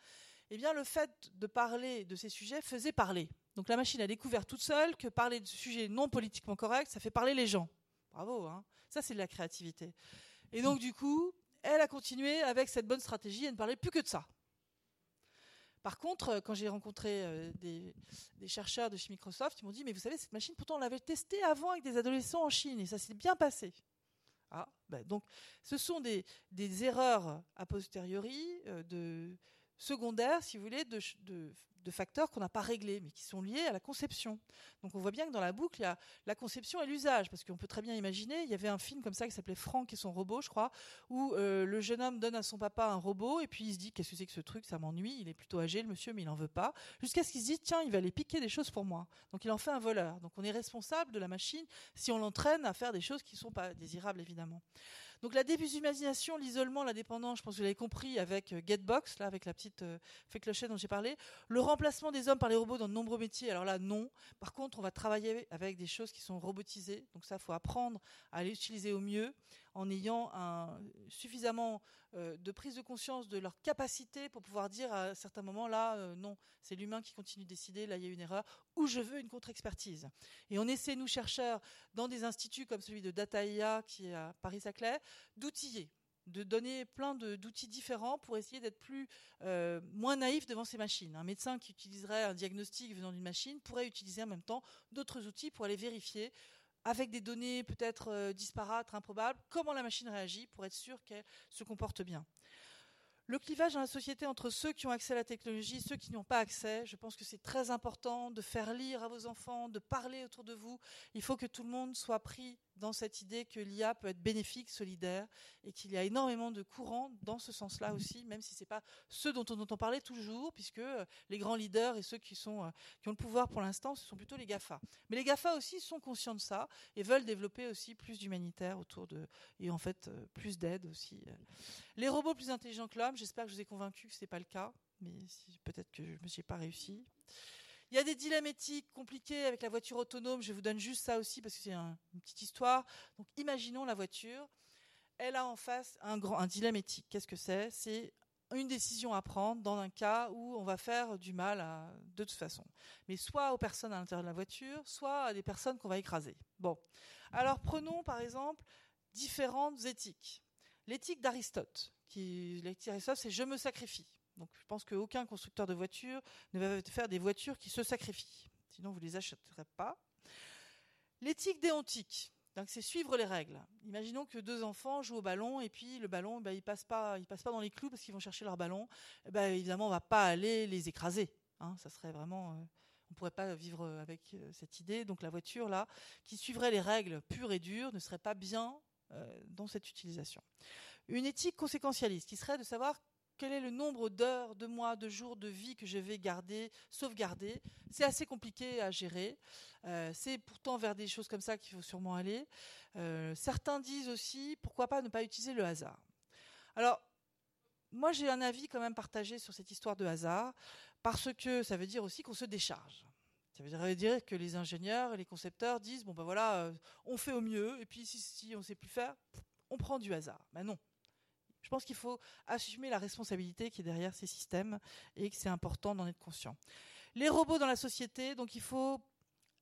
eh bien le fait de parler de ces sujets faisait parler. Donc la machine a découvert toute seule que parler de sujets non politiquement corrects, ça fait parler les gens. Bravo, hein ça c'est de la créativité. Et donc du coup, elle a continué avec cette bonne stratégie et ne parlait plus que de ça. Par contre, euh, quand j'ai rencontré euh, des, chercheurs de chez Microsoft, ils m'ont dit, mais vous savez, cette machine, pourtant, on l'avait testée avant avec des adolescents en Chine et ça s'est bien passé. Ah, ben, donc, ce sont des, des erreurs a posteriori, euh, de secondaires, si vous voulez, de, facteurs qu'on n'a pas réglés, mais qui sont liés à la conception. Donc on voit bien que dans la boucle, il y a la conception et l'usage, parce qu'on peut très bien imaginer, il y avait un film comme ça qui s'appelait Franck et son robot, je crois, où euh, le jeune homme donne à son papa un robot, et puis il se dit, qu'est-ce que c'est que ce truc, ça m'ennuie, il est plutôt âgé, le monsieur, mais il n'en veut pas, jusqu'à ce qu'il se dise, tiens, il va aller piquer des choses pour moi. Donc il en fait un voleur. Donc on est responsable de la machine si on l'entraîne à faire des choses qui ne sont pas désirables, évidemment. Donc la déshumanisation, l'isolement, la dépendance, je pense que vous l'avez compris avec euh, Getbox, là, avec la petite euh, fée clochette dont j'ai parlé. Le remplacement des hommes par les robots dans de nombreux métiers, alors là, non. Par contre, on va travailler avec des choses qui sont robotisées. Donc ça, faut apprendre à les utiliser au mieux en ayant suffisamment euh, de prise de conscience de leur capacité pour pouvoir dire à certains moments, là, euh, non, c'est l'humain qui continue de décider, là, il y a une erreur, ou je veux une contre-expertise. Et on essaie, nous, chercheurs, dans des instituts comme celui de DataIA, qui est à Paris-Saclay, d'outiller de donner plein d'outils différents pour essayer d'être plus euh, moins naïf devant ces machines. Un médecin qui utiliserait un diagnostic venant d'une machine pourrait utiliser en même temps d'autres outils pour aller vérifier avec des données peut-être euh, disparates, improbables, comment la machine réagit pour être sûr qu'elle se comporte bien. Le clivage dans la société entre ceux qui ont accès à la technologie et ceux qui n'y ont pas accès, je pense que c'est très important de faire lire à vos enfants, de parler autour de vous. Il faut que tout le monde soit pris dans cette idée que l'IA peut être bénéfique, solidaire, et qu'il y a énormément de courants dans ce sens-là aussi, même si ce n'est pas ceux dont on entend parler toujours, puisque euh, les grands leaders et ceux qui, sont, euh, qui ont le pouvoir pour l'instant, ce sont plutôt les GAFA. Mais les GAFA aussi sont conscients de ça et veulent développer aussi plus d'humanitaire autour de, et en fait euh, plus d'aide aussi. Les robots plus intelligents que l'homme, j'espère que je vous ai convaincu que ce n'est pas le cas, mais si, peut-être que je ne me suis pas réussi. Il y a des dilemmes éthiques compliqués avec la voiture autonome. Je vous donne juste ça aussi parce que c'est un- une petite histoire. Donc, imaginons la voiture. Elle a en face un, grand, un dilemme éthique. Qu'est-ce que c'est? C'est une décision à prendre dans un cas où on va faire du mal de toute façon. Mais soit aux personnes à l'intérieur de la voiture, soit à des personnes qu'on va écraser. Bon. Alors, prenons par exemple différentes éthiques. L'éthique d'Aristote, qui l'éthique d'Aristote, c'est je me sacrifie. Donc je pense qu'aucun constructeur de voiture ne va faire des voitures qui se sacrifient. Sinon, vous ne les achèterez pas. L'éthique déontique, c'est suivre les règles. Imaginons que deux enfants jouent au ballon et puis le ballon, ben, il passe pas, passe pas dans les clous parce qu'ils vont chercher leur ballon. Eh ben, évidemment, on va pas aller les écraser. Hein, ça serait vraiment, euh, on pourrait pas vivre avec euh, cette idée. Donc la voiture là, qui suivrait les règles pures et dures, ne serait pas bien euh, dans cette utilisation. Une éthique conséquentialiste, qui serait de savoir quel est le nombre d'heures, de mois, de jours de vie que je vais garder, sauvegarder. C'est assez compliqué à gérer. Euh, c'est pourtant vers des choses comme ça qu'il faut sûrement aller. Euh, certains disent aussi, pourquoi pas ne pas utiliser le hasard. Alors, moi, j'ai un avis quand même partagé sur cette histoire de hasard, parce que ça veut dire aussi qu'on se décharge. Ça veut dire que les ingénieurs et les concepteurs disent bon ben voilà, euh, on fait au mieux, et puis si, si on ne sait plus faire, on prend du hasard. Mais non. Je pense qu'il faut assumer la responsabilité qui est derrière ces systèmes et que c'est important d'en être conscient. Les robots dans la société, donc il faut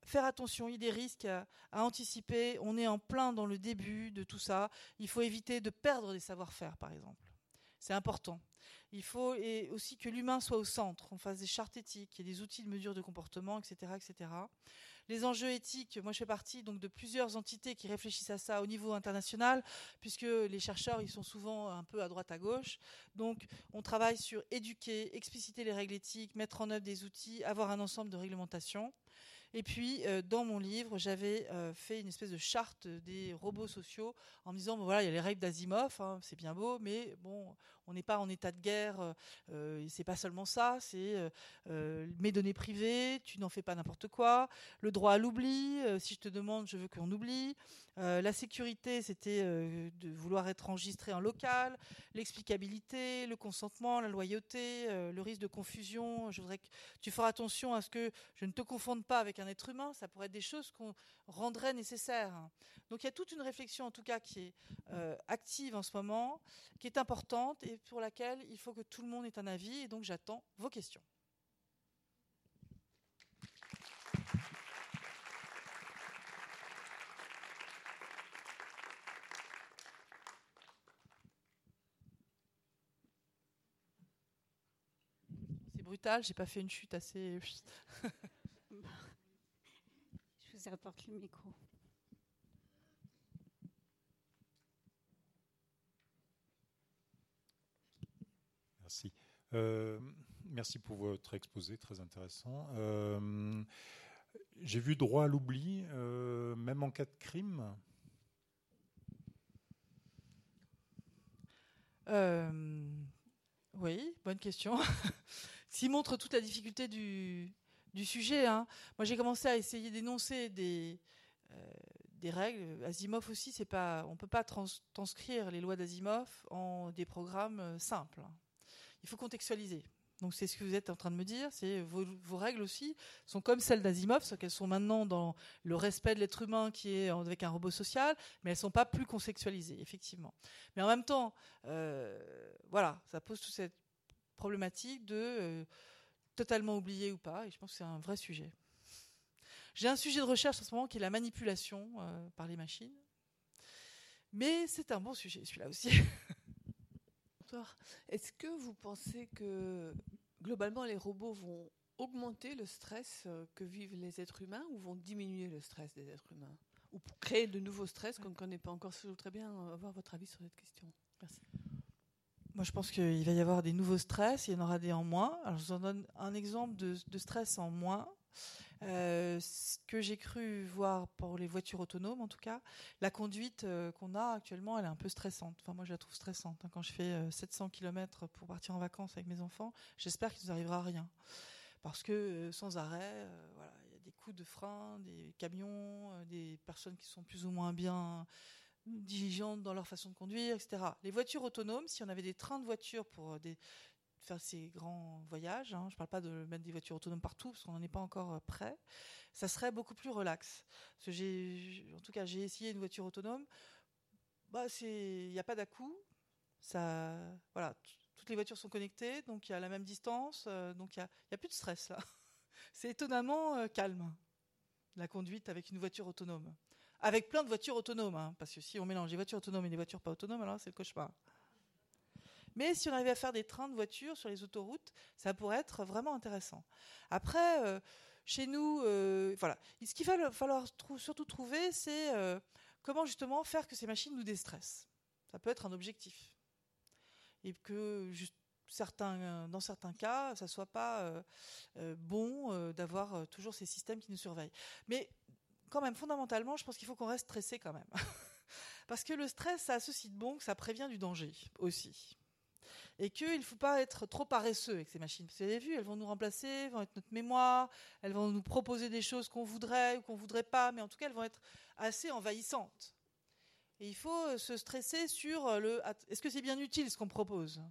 faire attention, il y a des risques à, anticiper. On est en plein dans le début de tout ça. Il faut éviter de perdre des savoir-faire, par exemple. C'est important. Il faut et aussi que l'humain soit au centre, on fasse des chartes éthiques, ait des outils de mesure de comportement, etc., etc. Les enjeux éthiques, moi je fais partie donc de plusieurs entités qui réfléchissent à ça au niveau international, puisque les chercheurs ils sont souvent un peu à droite à gauche. Donc on travaille sur éduquer, expliciter les règles éthiques, mettre en œuvre des outils, avoir un ensemble de réglementations. Et puis, euh, dans mon livre, j'avais euh, fait une espèce de charte des robots sociaux en me disant, voilà, il y a les règles d'Asimov, hein, c'est bien beau, mais bon, on n'est pas en état de guerre, euh, c'est pas seulement ça, c'est euh, mes données privées, tu n'en fais pas n'importe quoi, le droit à l'oubli, si je te demande, je veux qu'on oublie, la sécurité, c'était de vouloir être enregistré en local, l'explicabilité, le consentement, la loyauté, le risque de confusion, je voudrais que tu feras attention à ce que je ne te confonde pas avec un être humain, ça pourrait être des choses qu'on rendrait nécessaires. Donc il y a toute une réflexion en tout cas qui est euh, active en ce moment, qui est importante pour laquelle il faut que tout le monde ait un avis et donc j'attends vos questions. C'est brutal, j'ai pas fait une chute assez. Je vous apporte le micro. Merci. Euh, merci pour votre exposé, très intéressant. Euh, J'ai vu droit à l'oubli, euh, même en cas de crime. Oui, bonne question. S'il montre toute la difficulté du, sujet, hein. moi j'ai commencé à essayer d'énoncer des, règles. Asimov aussi, c'est pas, on peut pas trans transcrire les lois d'Asimov en des programmes simples. Il faut contextualiser. Donc c'est ce que vous êtes en train de me dire, c'est vos, règles aussi sont comme celles d'Asimov, sauf qu'elles sont maintenant dans le respect de l'être humain qui est avec un robot social, mais elles sont pas plus contextualisées, effectivement. Mais en même temps, euh, voilà, ça pose toute cette problématique de euh, totalement oublié ou pas, et je pense que c'est un vrai sujet. J'ai un sujet de recherche en ce moment qui est la manipulation euh, par les machines, mais c'est un bon sujet celui-là aussi. Est-ce que vous pensez que globalement les robots vont augmenter le stress euh, que vivent les êtres humains ou vont diminuer le stress des êtres humains Ou créer de nouveaux stress qu'on ne connaît pas encore? Je très bien euh, avoir votre avis sur cette question. Merci. Moi, je pense qu'il va y avoir des nouveaux stress, il y en aura des en moins. Alors, je vous en donne un exemple de, de stress en moins. Euh, ce que j'ai cru voir pour les voitures autonomes, en tout cas, la conduite euh, qu'on a actuellement, elle est un peu stressante. Enfin, moi, je la trouve stressante. Hein. Quand je fais euh, 700 km pour partir en vacances avec mes enfants, j'espère qu'il nous arrivera rien. Parce que euh, sans arrêt, voilà, il y a des coups de frein, des camions, euh, des personnes qui sont plus ou moins bien diligentes dans leur façon de conduire, etc. Les voitures autonomes, si on avait des trains de voitures pour euh, des, faire ces grands voyages, hein, je ne parle pas de mettre des voitures autonomes partout parce qu'on n'en est pas encore euh, prêt, ça serait beaucoup plus relax. En tout cas, j'ai essayé une voiture autonome, bah, il n'y a pas d'à-coup, ça, voilà, toutes les voitures sont connectées, donc il y a la même distance, euh, donc il n'y a, a, plus de stress là. C'est étonnamment euh, calme, la conduite avec une voiture autonome avec plein de voitures autonomes, hein, parce que si on mélange des voitures autonomes et des voitures pas autonomes, alors c'est le cauchemar. Mais si on arrivait à faire des trains de voitures sur les autoroutes, ça pourrait être vraiment intéressant. Après, euh, chez nous, euh, voilà, ce qu'il va falloir surtout trouver, c'est euh, comment justement faire que ces machines nous déstressent. Ça peut être un objectif. Et que dans certains cas, ça soit pas bon d'avoir toujours ces systèmes qui nous surveillent. Mais quand même, fondamentalement, je pense qu'il faut qu'on reste stressé quand même. Parce que le stress, ça a ceci de bon que ça prévient du danger aussi. Et qu'il ne faut pas être trop paresseux avec ces machines. Vous avez vu, elles vont nous remplacer, elles vont être notre mémoire, elles vont nous proposer des choses qu'on voudrait ou qu'on ne voudrait pas, mais en tout cas, elles vont être assez envahissantes. Et il faut euh, se stresser sur euh, le est-ce que c'est bien utile ce qu'on propose?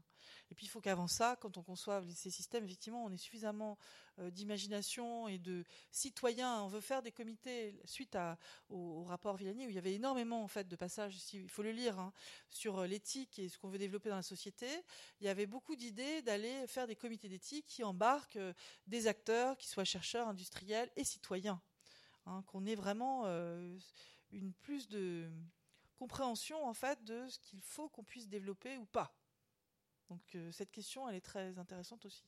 Et puis il faut qu'avant ça, quand on conçoit ces systèmes, effectivement, on ait suffisamment euh, d'imagination et de citoyens. On veut faire des comités suite au, rapport Villani où il y avait énormément en fait de passages. Il faut le lire hein, sur l'éthique et ce qu'on veut développer dans la société. Il y avait beaucoup d'idées d'aller faire des comités d'éthique qui embarquent des acteurs, qui soient chercheurs, industriels et citoyens. Hein, qu'on ait vraiment une plus de compréhension en fait de ce qu'il faut qu'on puisse développer ou pas. Donc euh, cette question, elle est très intéressante aussi.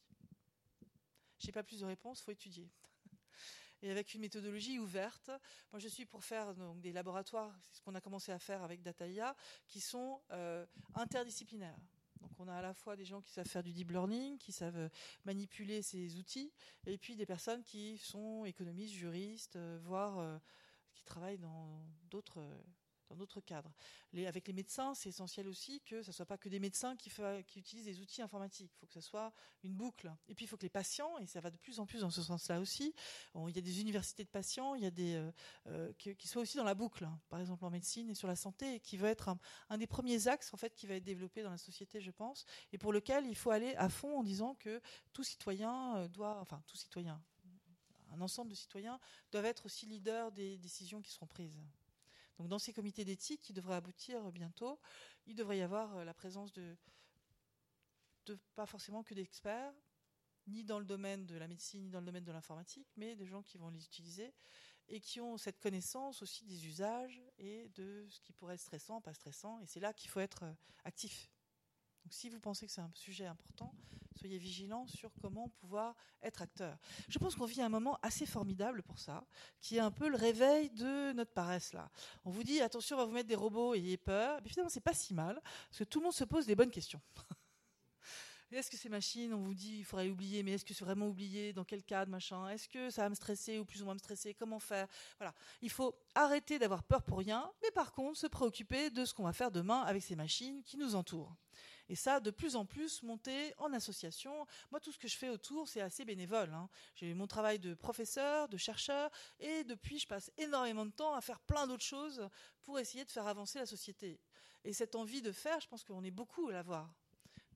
J'ai pas plus de réponses, faut étudier. Et avec une méthodologie ouverte, moi je suis pour faire donc, des laboratoires, c'est ce qu'on a commencé à faire avec Dataia, qui sont euh, interdisciplinaires. Donc on a à la fois des gens qui savent faire du deep learning, qui savent euh, manipuler ces outils, et puis des personnes qui sont économistes, juristes, voire qui travaillent dans d'autres dans d'autres cadres. avec les médecins, c'est essentiel aussi que ce ne soit pas que des médecins qui, utilisent des outils informatiques. Il faut que ce soit une boucle. Et puis il faut que les patients, et ça va de plus en plus dans ce sens-là aussi, il y a des universités de patients, il y a des euh, euh, qui, soient aussi dans la boucle, hein. par exemple en médecine et sur la santé, et qui va être un, des premiers axes en fait qui va être développé dans la société, je pense, et pour lequel il faut aller à fond en disant que tout citoyen euh, doit, enfin tout citoyen, un ensemble de citoyens doivent être aussi leaders des décisions qui seront prises. Donc dans ces comités d'éthique qui devraient aboutir bientôt, il devrait y avoir euh, la présence de, pas forcément que d'experts, ni dans le domaine de la médecine, ni dans le domaine de l'informatique, mais des gens qui vont les utiliser et qui ont cette connaissance aussi des usages et de ce qui pourrait être stressant, pas stressant. Et c'est là qu'il faut être euh, actif. Donc si vous pensez que c'est un sujet important, soyez vigilants sur comment pouvoir être acteur. Je pense qu'on vit un moment assez formidable pour ça, qui est un peu le réveil de notre paresse là. On vous dit attention, on va vous mettre des robots, ayez peur. Mais finalement, c'est pas si mal, parce que tout le monde se pose des bonnes questions. Est-ce que ces machines, on vous dit, il faudrait oublier, mais est-ce que c'est vraiment oublié Dans quel cadre, machin? Est-ce que ça va me stresser ou plus ou moins me stresser? Comment faire? Voilà. Il faut arrêter d'avoir peur pour rien, mais par contre, se préoccuper de ce qu'on va faire demain avec ces machines qui nous entourent. Et ça, de plus en plus, monter en association. Moi, tout ce que je fais autour, c'est assez bénévole. Hein. J'ai mon travail de professeur, de chercheur, et depuis, je passe énormément de temps à faire plein d'autres choses pour essayer de faire avancer la société. Et cette envie de faire, je pense qu'on est beaucoup à l'avoir.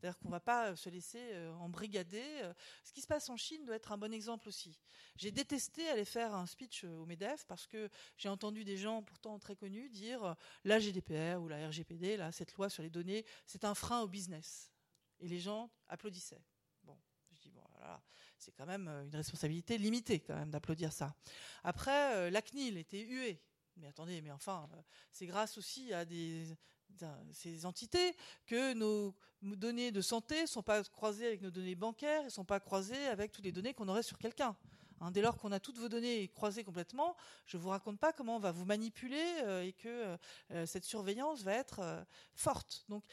C'est-à-dire qu'on ne va pas euh, se laisser euh, embrigader. Euh. Ce qui se passe en Chine doit être un bon exemple aussi. J'ai détesté aller faire un speech au MEDEF parce que j'ai entendu des gens pourtant très connus dire la GDPR ou la RGPD, cette loi sur les données, c'est un frein au business. Et les gens applaudissaient. Bon, je dis, bon, c'est quand même une responsabilité limitée quand même d'applaudir ça. Après, la CNIL était huée. Mais attendez, mais enfin, c'est grâce aussi à ces entités que nos données de santé ne sont pas croisées avec nos données bancaires et ne sont pas croisées avec toutes les données qu'on aurait sur quelqu'un. Hein, dès lors qu'on a toutes vos données croisées complètement, je ne vous raconte pas comment on va vous manipuler euh, et que euh, cette surveillance va être euh, forte. Donc,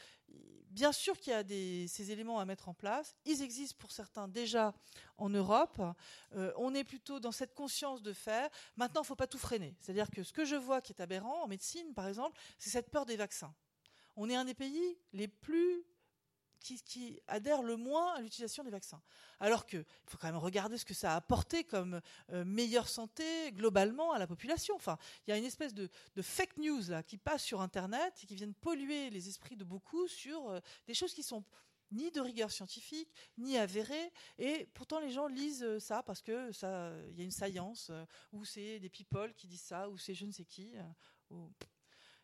bien sûr qu'il y a ces éléments à mettre en place. Ils existent pour certains déjà en Europe. on est plutôt dans cette conscience de faire. Maintenant, il ne faut pas tout freiner. C'est-à-dire que ce que je vois qui est aberrant en médecine, par exemple, c'est cette peur des vaccins on est un des pays les plus qui, adhèrent le moins à l'utilisation des vaccins. Alors qu'il faut quand même regarder ce que ça a apporté comme euh, meilleure santé globalement à la population. Enfin, il y a une espèce de, fake news là qui passe sur Internet et qui viennent polluer les esprits de beaucoup sur euh, des choses qui sont ni de rigueur scientifique, ni avérées, et pourtant les gens lisent euh, ça parce que ça, il y a une science, ou c'est des people qui disent ça, ou c'est je ne sais qui.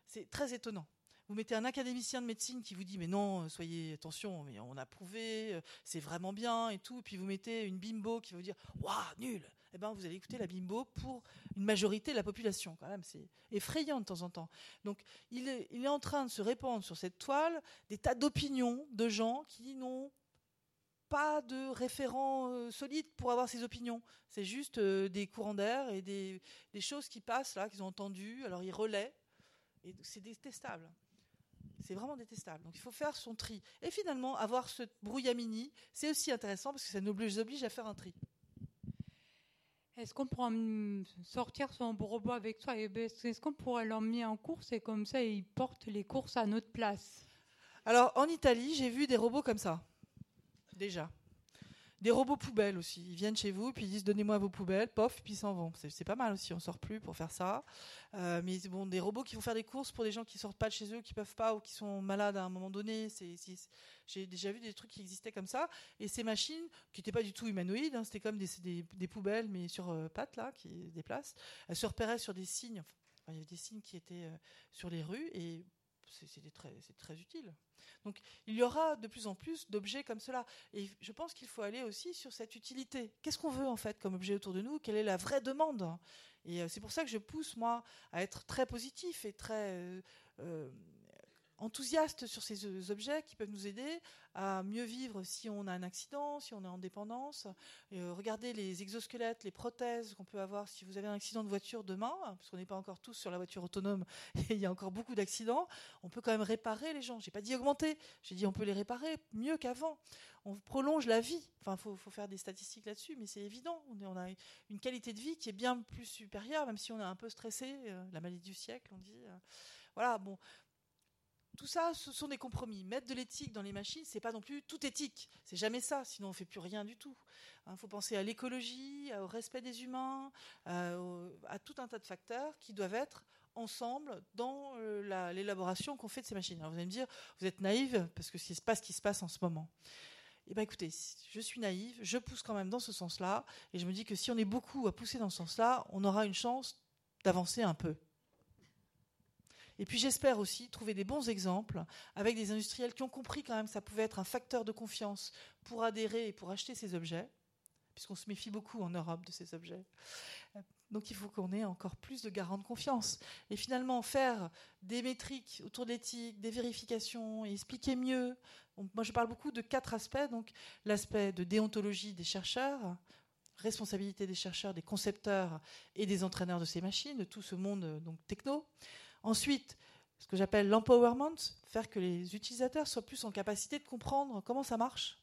C'est très étonnant. Vous mettez un académicien de médecine qui vous dit mais non, soyez attention, mais on a prouvé, euh, c'est vraiment bien et tout. puis vous mettez une bimbo qui va vous dire waouh nul. Eh ben vous allez écouter la bimbo pour une majorité de la population quand même. C'est effrayant de temps en temps. Donc il est, en train de se répandre sur cette toile des tas d'opinions de gens qui n'ont pas de référents euh, solides pour avoir ces opinions. C'est juste euh, des courants d'air et des, des, choses qui passent là, qu'ils ont entendues. Alors ils relaient. Et c'est détestable. C'est vraiment détestable. Donc il faut faire son tri. Et finalement, avoir ce brouillamini, c'est aussi intéressant parce que ça nous oblige à faire un tri. Est-ce qu'on pourra sortir son robot avec soi Est-ce qu'on pourrait l'emmener en course et comme ça, il porte les courses à notre place? Alors en Italie, j'ai vu des robots comme ça. Déjà. Des robots poubelles aussi. Ils viennent chez vous, puis ils disent donnez-moi vos poubelles, pof, puis ils s'en vont. C'est pas mal aussi, on sort plus pour faire ça. Euh, mais bon, des robots qui vont faire des courses pour des gens qui sortent pas de chez eux, qui peuvent pas ou qui sont malades à un moment donné. J'ai déjà vu des trucs qui existaient comme ça. Et ces machines, qui n'étaient pas du tout humanoïdes, hein, c'était comme des, des, poubelles, mais sur euh, pattes, là, qui déplacent, elles se repéraient sur des signes. il y avait des signes qui étaient euh, sur les rues et c'est très, utile. Donc il y aura de plus en plus d'objets comme cela. Et je pense qu'il faut aller aussi sur cette utilité. Qu'est-ce qu'on veut en fait comme objet autour de nous? Quelle est la vraie demande? Et euh, c'est pour ça que je pousse moi à être très positif et très euh, euh, enthousiaste sur ces objets qui peuvent nous aider à mieux vivre si on a un accident, si on est en dépendance. Euh, regardez les exosquelettes, les prothèses qu'on peut avoir si vous avez un accident de voiture demain, parce qu'on n'est pas encore tous sur la voiture autonome et il y a encore beaucoup d'accidents. On peut quand même réparer les gens. J'ai pas dit augmenter, j'ai dit on peut les réparer mieux qu'avant. On prolonge la vie. Enfin, faut, faire des statistiques là-dessus, mais c'est évident. On, a une qualité de vie qui est bien plus supérieure, même si on est un peu stressé. Euh, la maladie du siècle, on dit. Euh. voilà, bon, tout ça, ce sont des compromis. Mettre de l'éthique dans les machines, c'est pas non plus tout éthique. C'est jamais ça, sinon on fait plus rien du tout. Il hein, faut penser à l'écologie, au respect des humains, euh, à tout un tas de facteurs qui doivent être ensemble dans euh, l'élaboration qu'on fait de ces machines. Alors vous allez me dire, vous êtes naïve parce que c'est pas ce qui se passe en ce moment. Eh bien écoutez, je suis naïve, je pousse quand même dans ce sens-là, et je me dis que si on est beaucoup à pousser dans ce sens-là, on aura une chance d'avancer un peu. Et puis j'espère aussi trouver des bons exemples avec des industriels qui ont compris quand même que ça pouvait être un facteur de confiance pour adhérer et pour acheter ces objets, puisqu'on se méfie beaucoup en Europe de ces objets. Donc il faut qu'on ait encore plus de garants de confiance. Et finalement, faire des métriques autour de l'éthique, des vérifications, et expliquer mieux. moi, je parle beaucoup de quatre aspects. Donc l'aspect de déontologie des chercheurs, responsabilité des chercheurs, des concepteurs et des entraîneurs de ces machines, de tout ce monde donc techno. Ensuite, ce que j'appelle l'empowerment, faire que les utilisateurs soient plus en capacité de comprendre comment ça marche,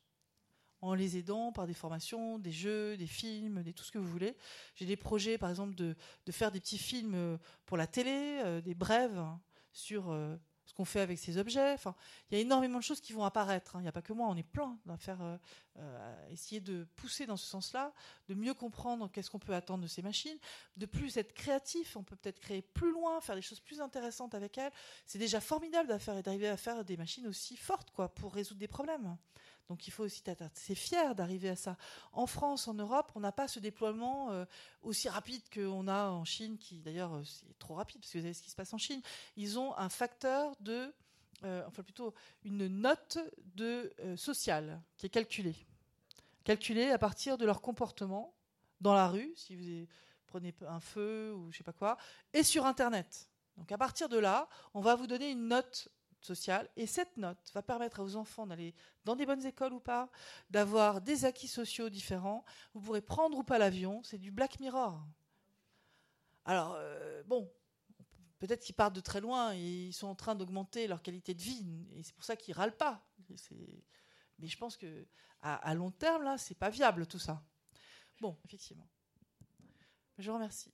en les aidant par des formations, des jeux, des films, tout ce que vous voulez. J'ai des projets, par exemple, de, faire des petits films pour la télé, euh, des brèves sur euh, qu'on fait avec ces objets. Enfin, il y a énormément de choses qui vont apparaître. Hein. Il n'y a pas que moi, on est plein à faire, euh, euh, essayer de pousser dans ce sens-là, de mieux comprendre qu'est-ce qu'on peut attendre de ces machines, de plus être créatif. On peut peut-être créer plus loin, faire des choses plus intéressantes avec elles. C'est déjà formidable d'arriver à faire des machines aussi fortes, quoi, pour résoudre des problèmes. Donc il faut aussi être assez fier d'arriver à ça. En France, en Europe, on n'a pas ce déploiement euh, aussi rapide qu'on a en Chine, qui d'ailleurs euh, c'est trop rapide, parce que vous savez ce qui se passe en Chine. Ils ont un facteur de, euh, enfin plutôt une note de sociale qui est calculée. Calculée à partir de leur comportement dans la rue, si vous prenez un feu ou je sais pas quoi, et sur Internet. Donc à partir de là, on va vous donner une note Et cette note va permettre à vos enfants d'aller dans des bonnes écoles ou pas, d'avoir des acquis sociaux différents. Vous pourrez prendre ou pas l'avion. C'est du Black Mirror. Alors, euh, bon, peut-être qu'ils partent de très loin et ils sont en train d'augmenter leur qualité de vie. Et c'est pour ça qu'ils râlent pas. Mais je pense que à, long terme, là, c'est pas viable tout ça. Bon, effectivement. Je vous remercie.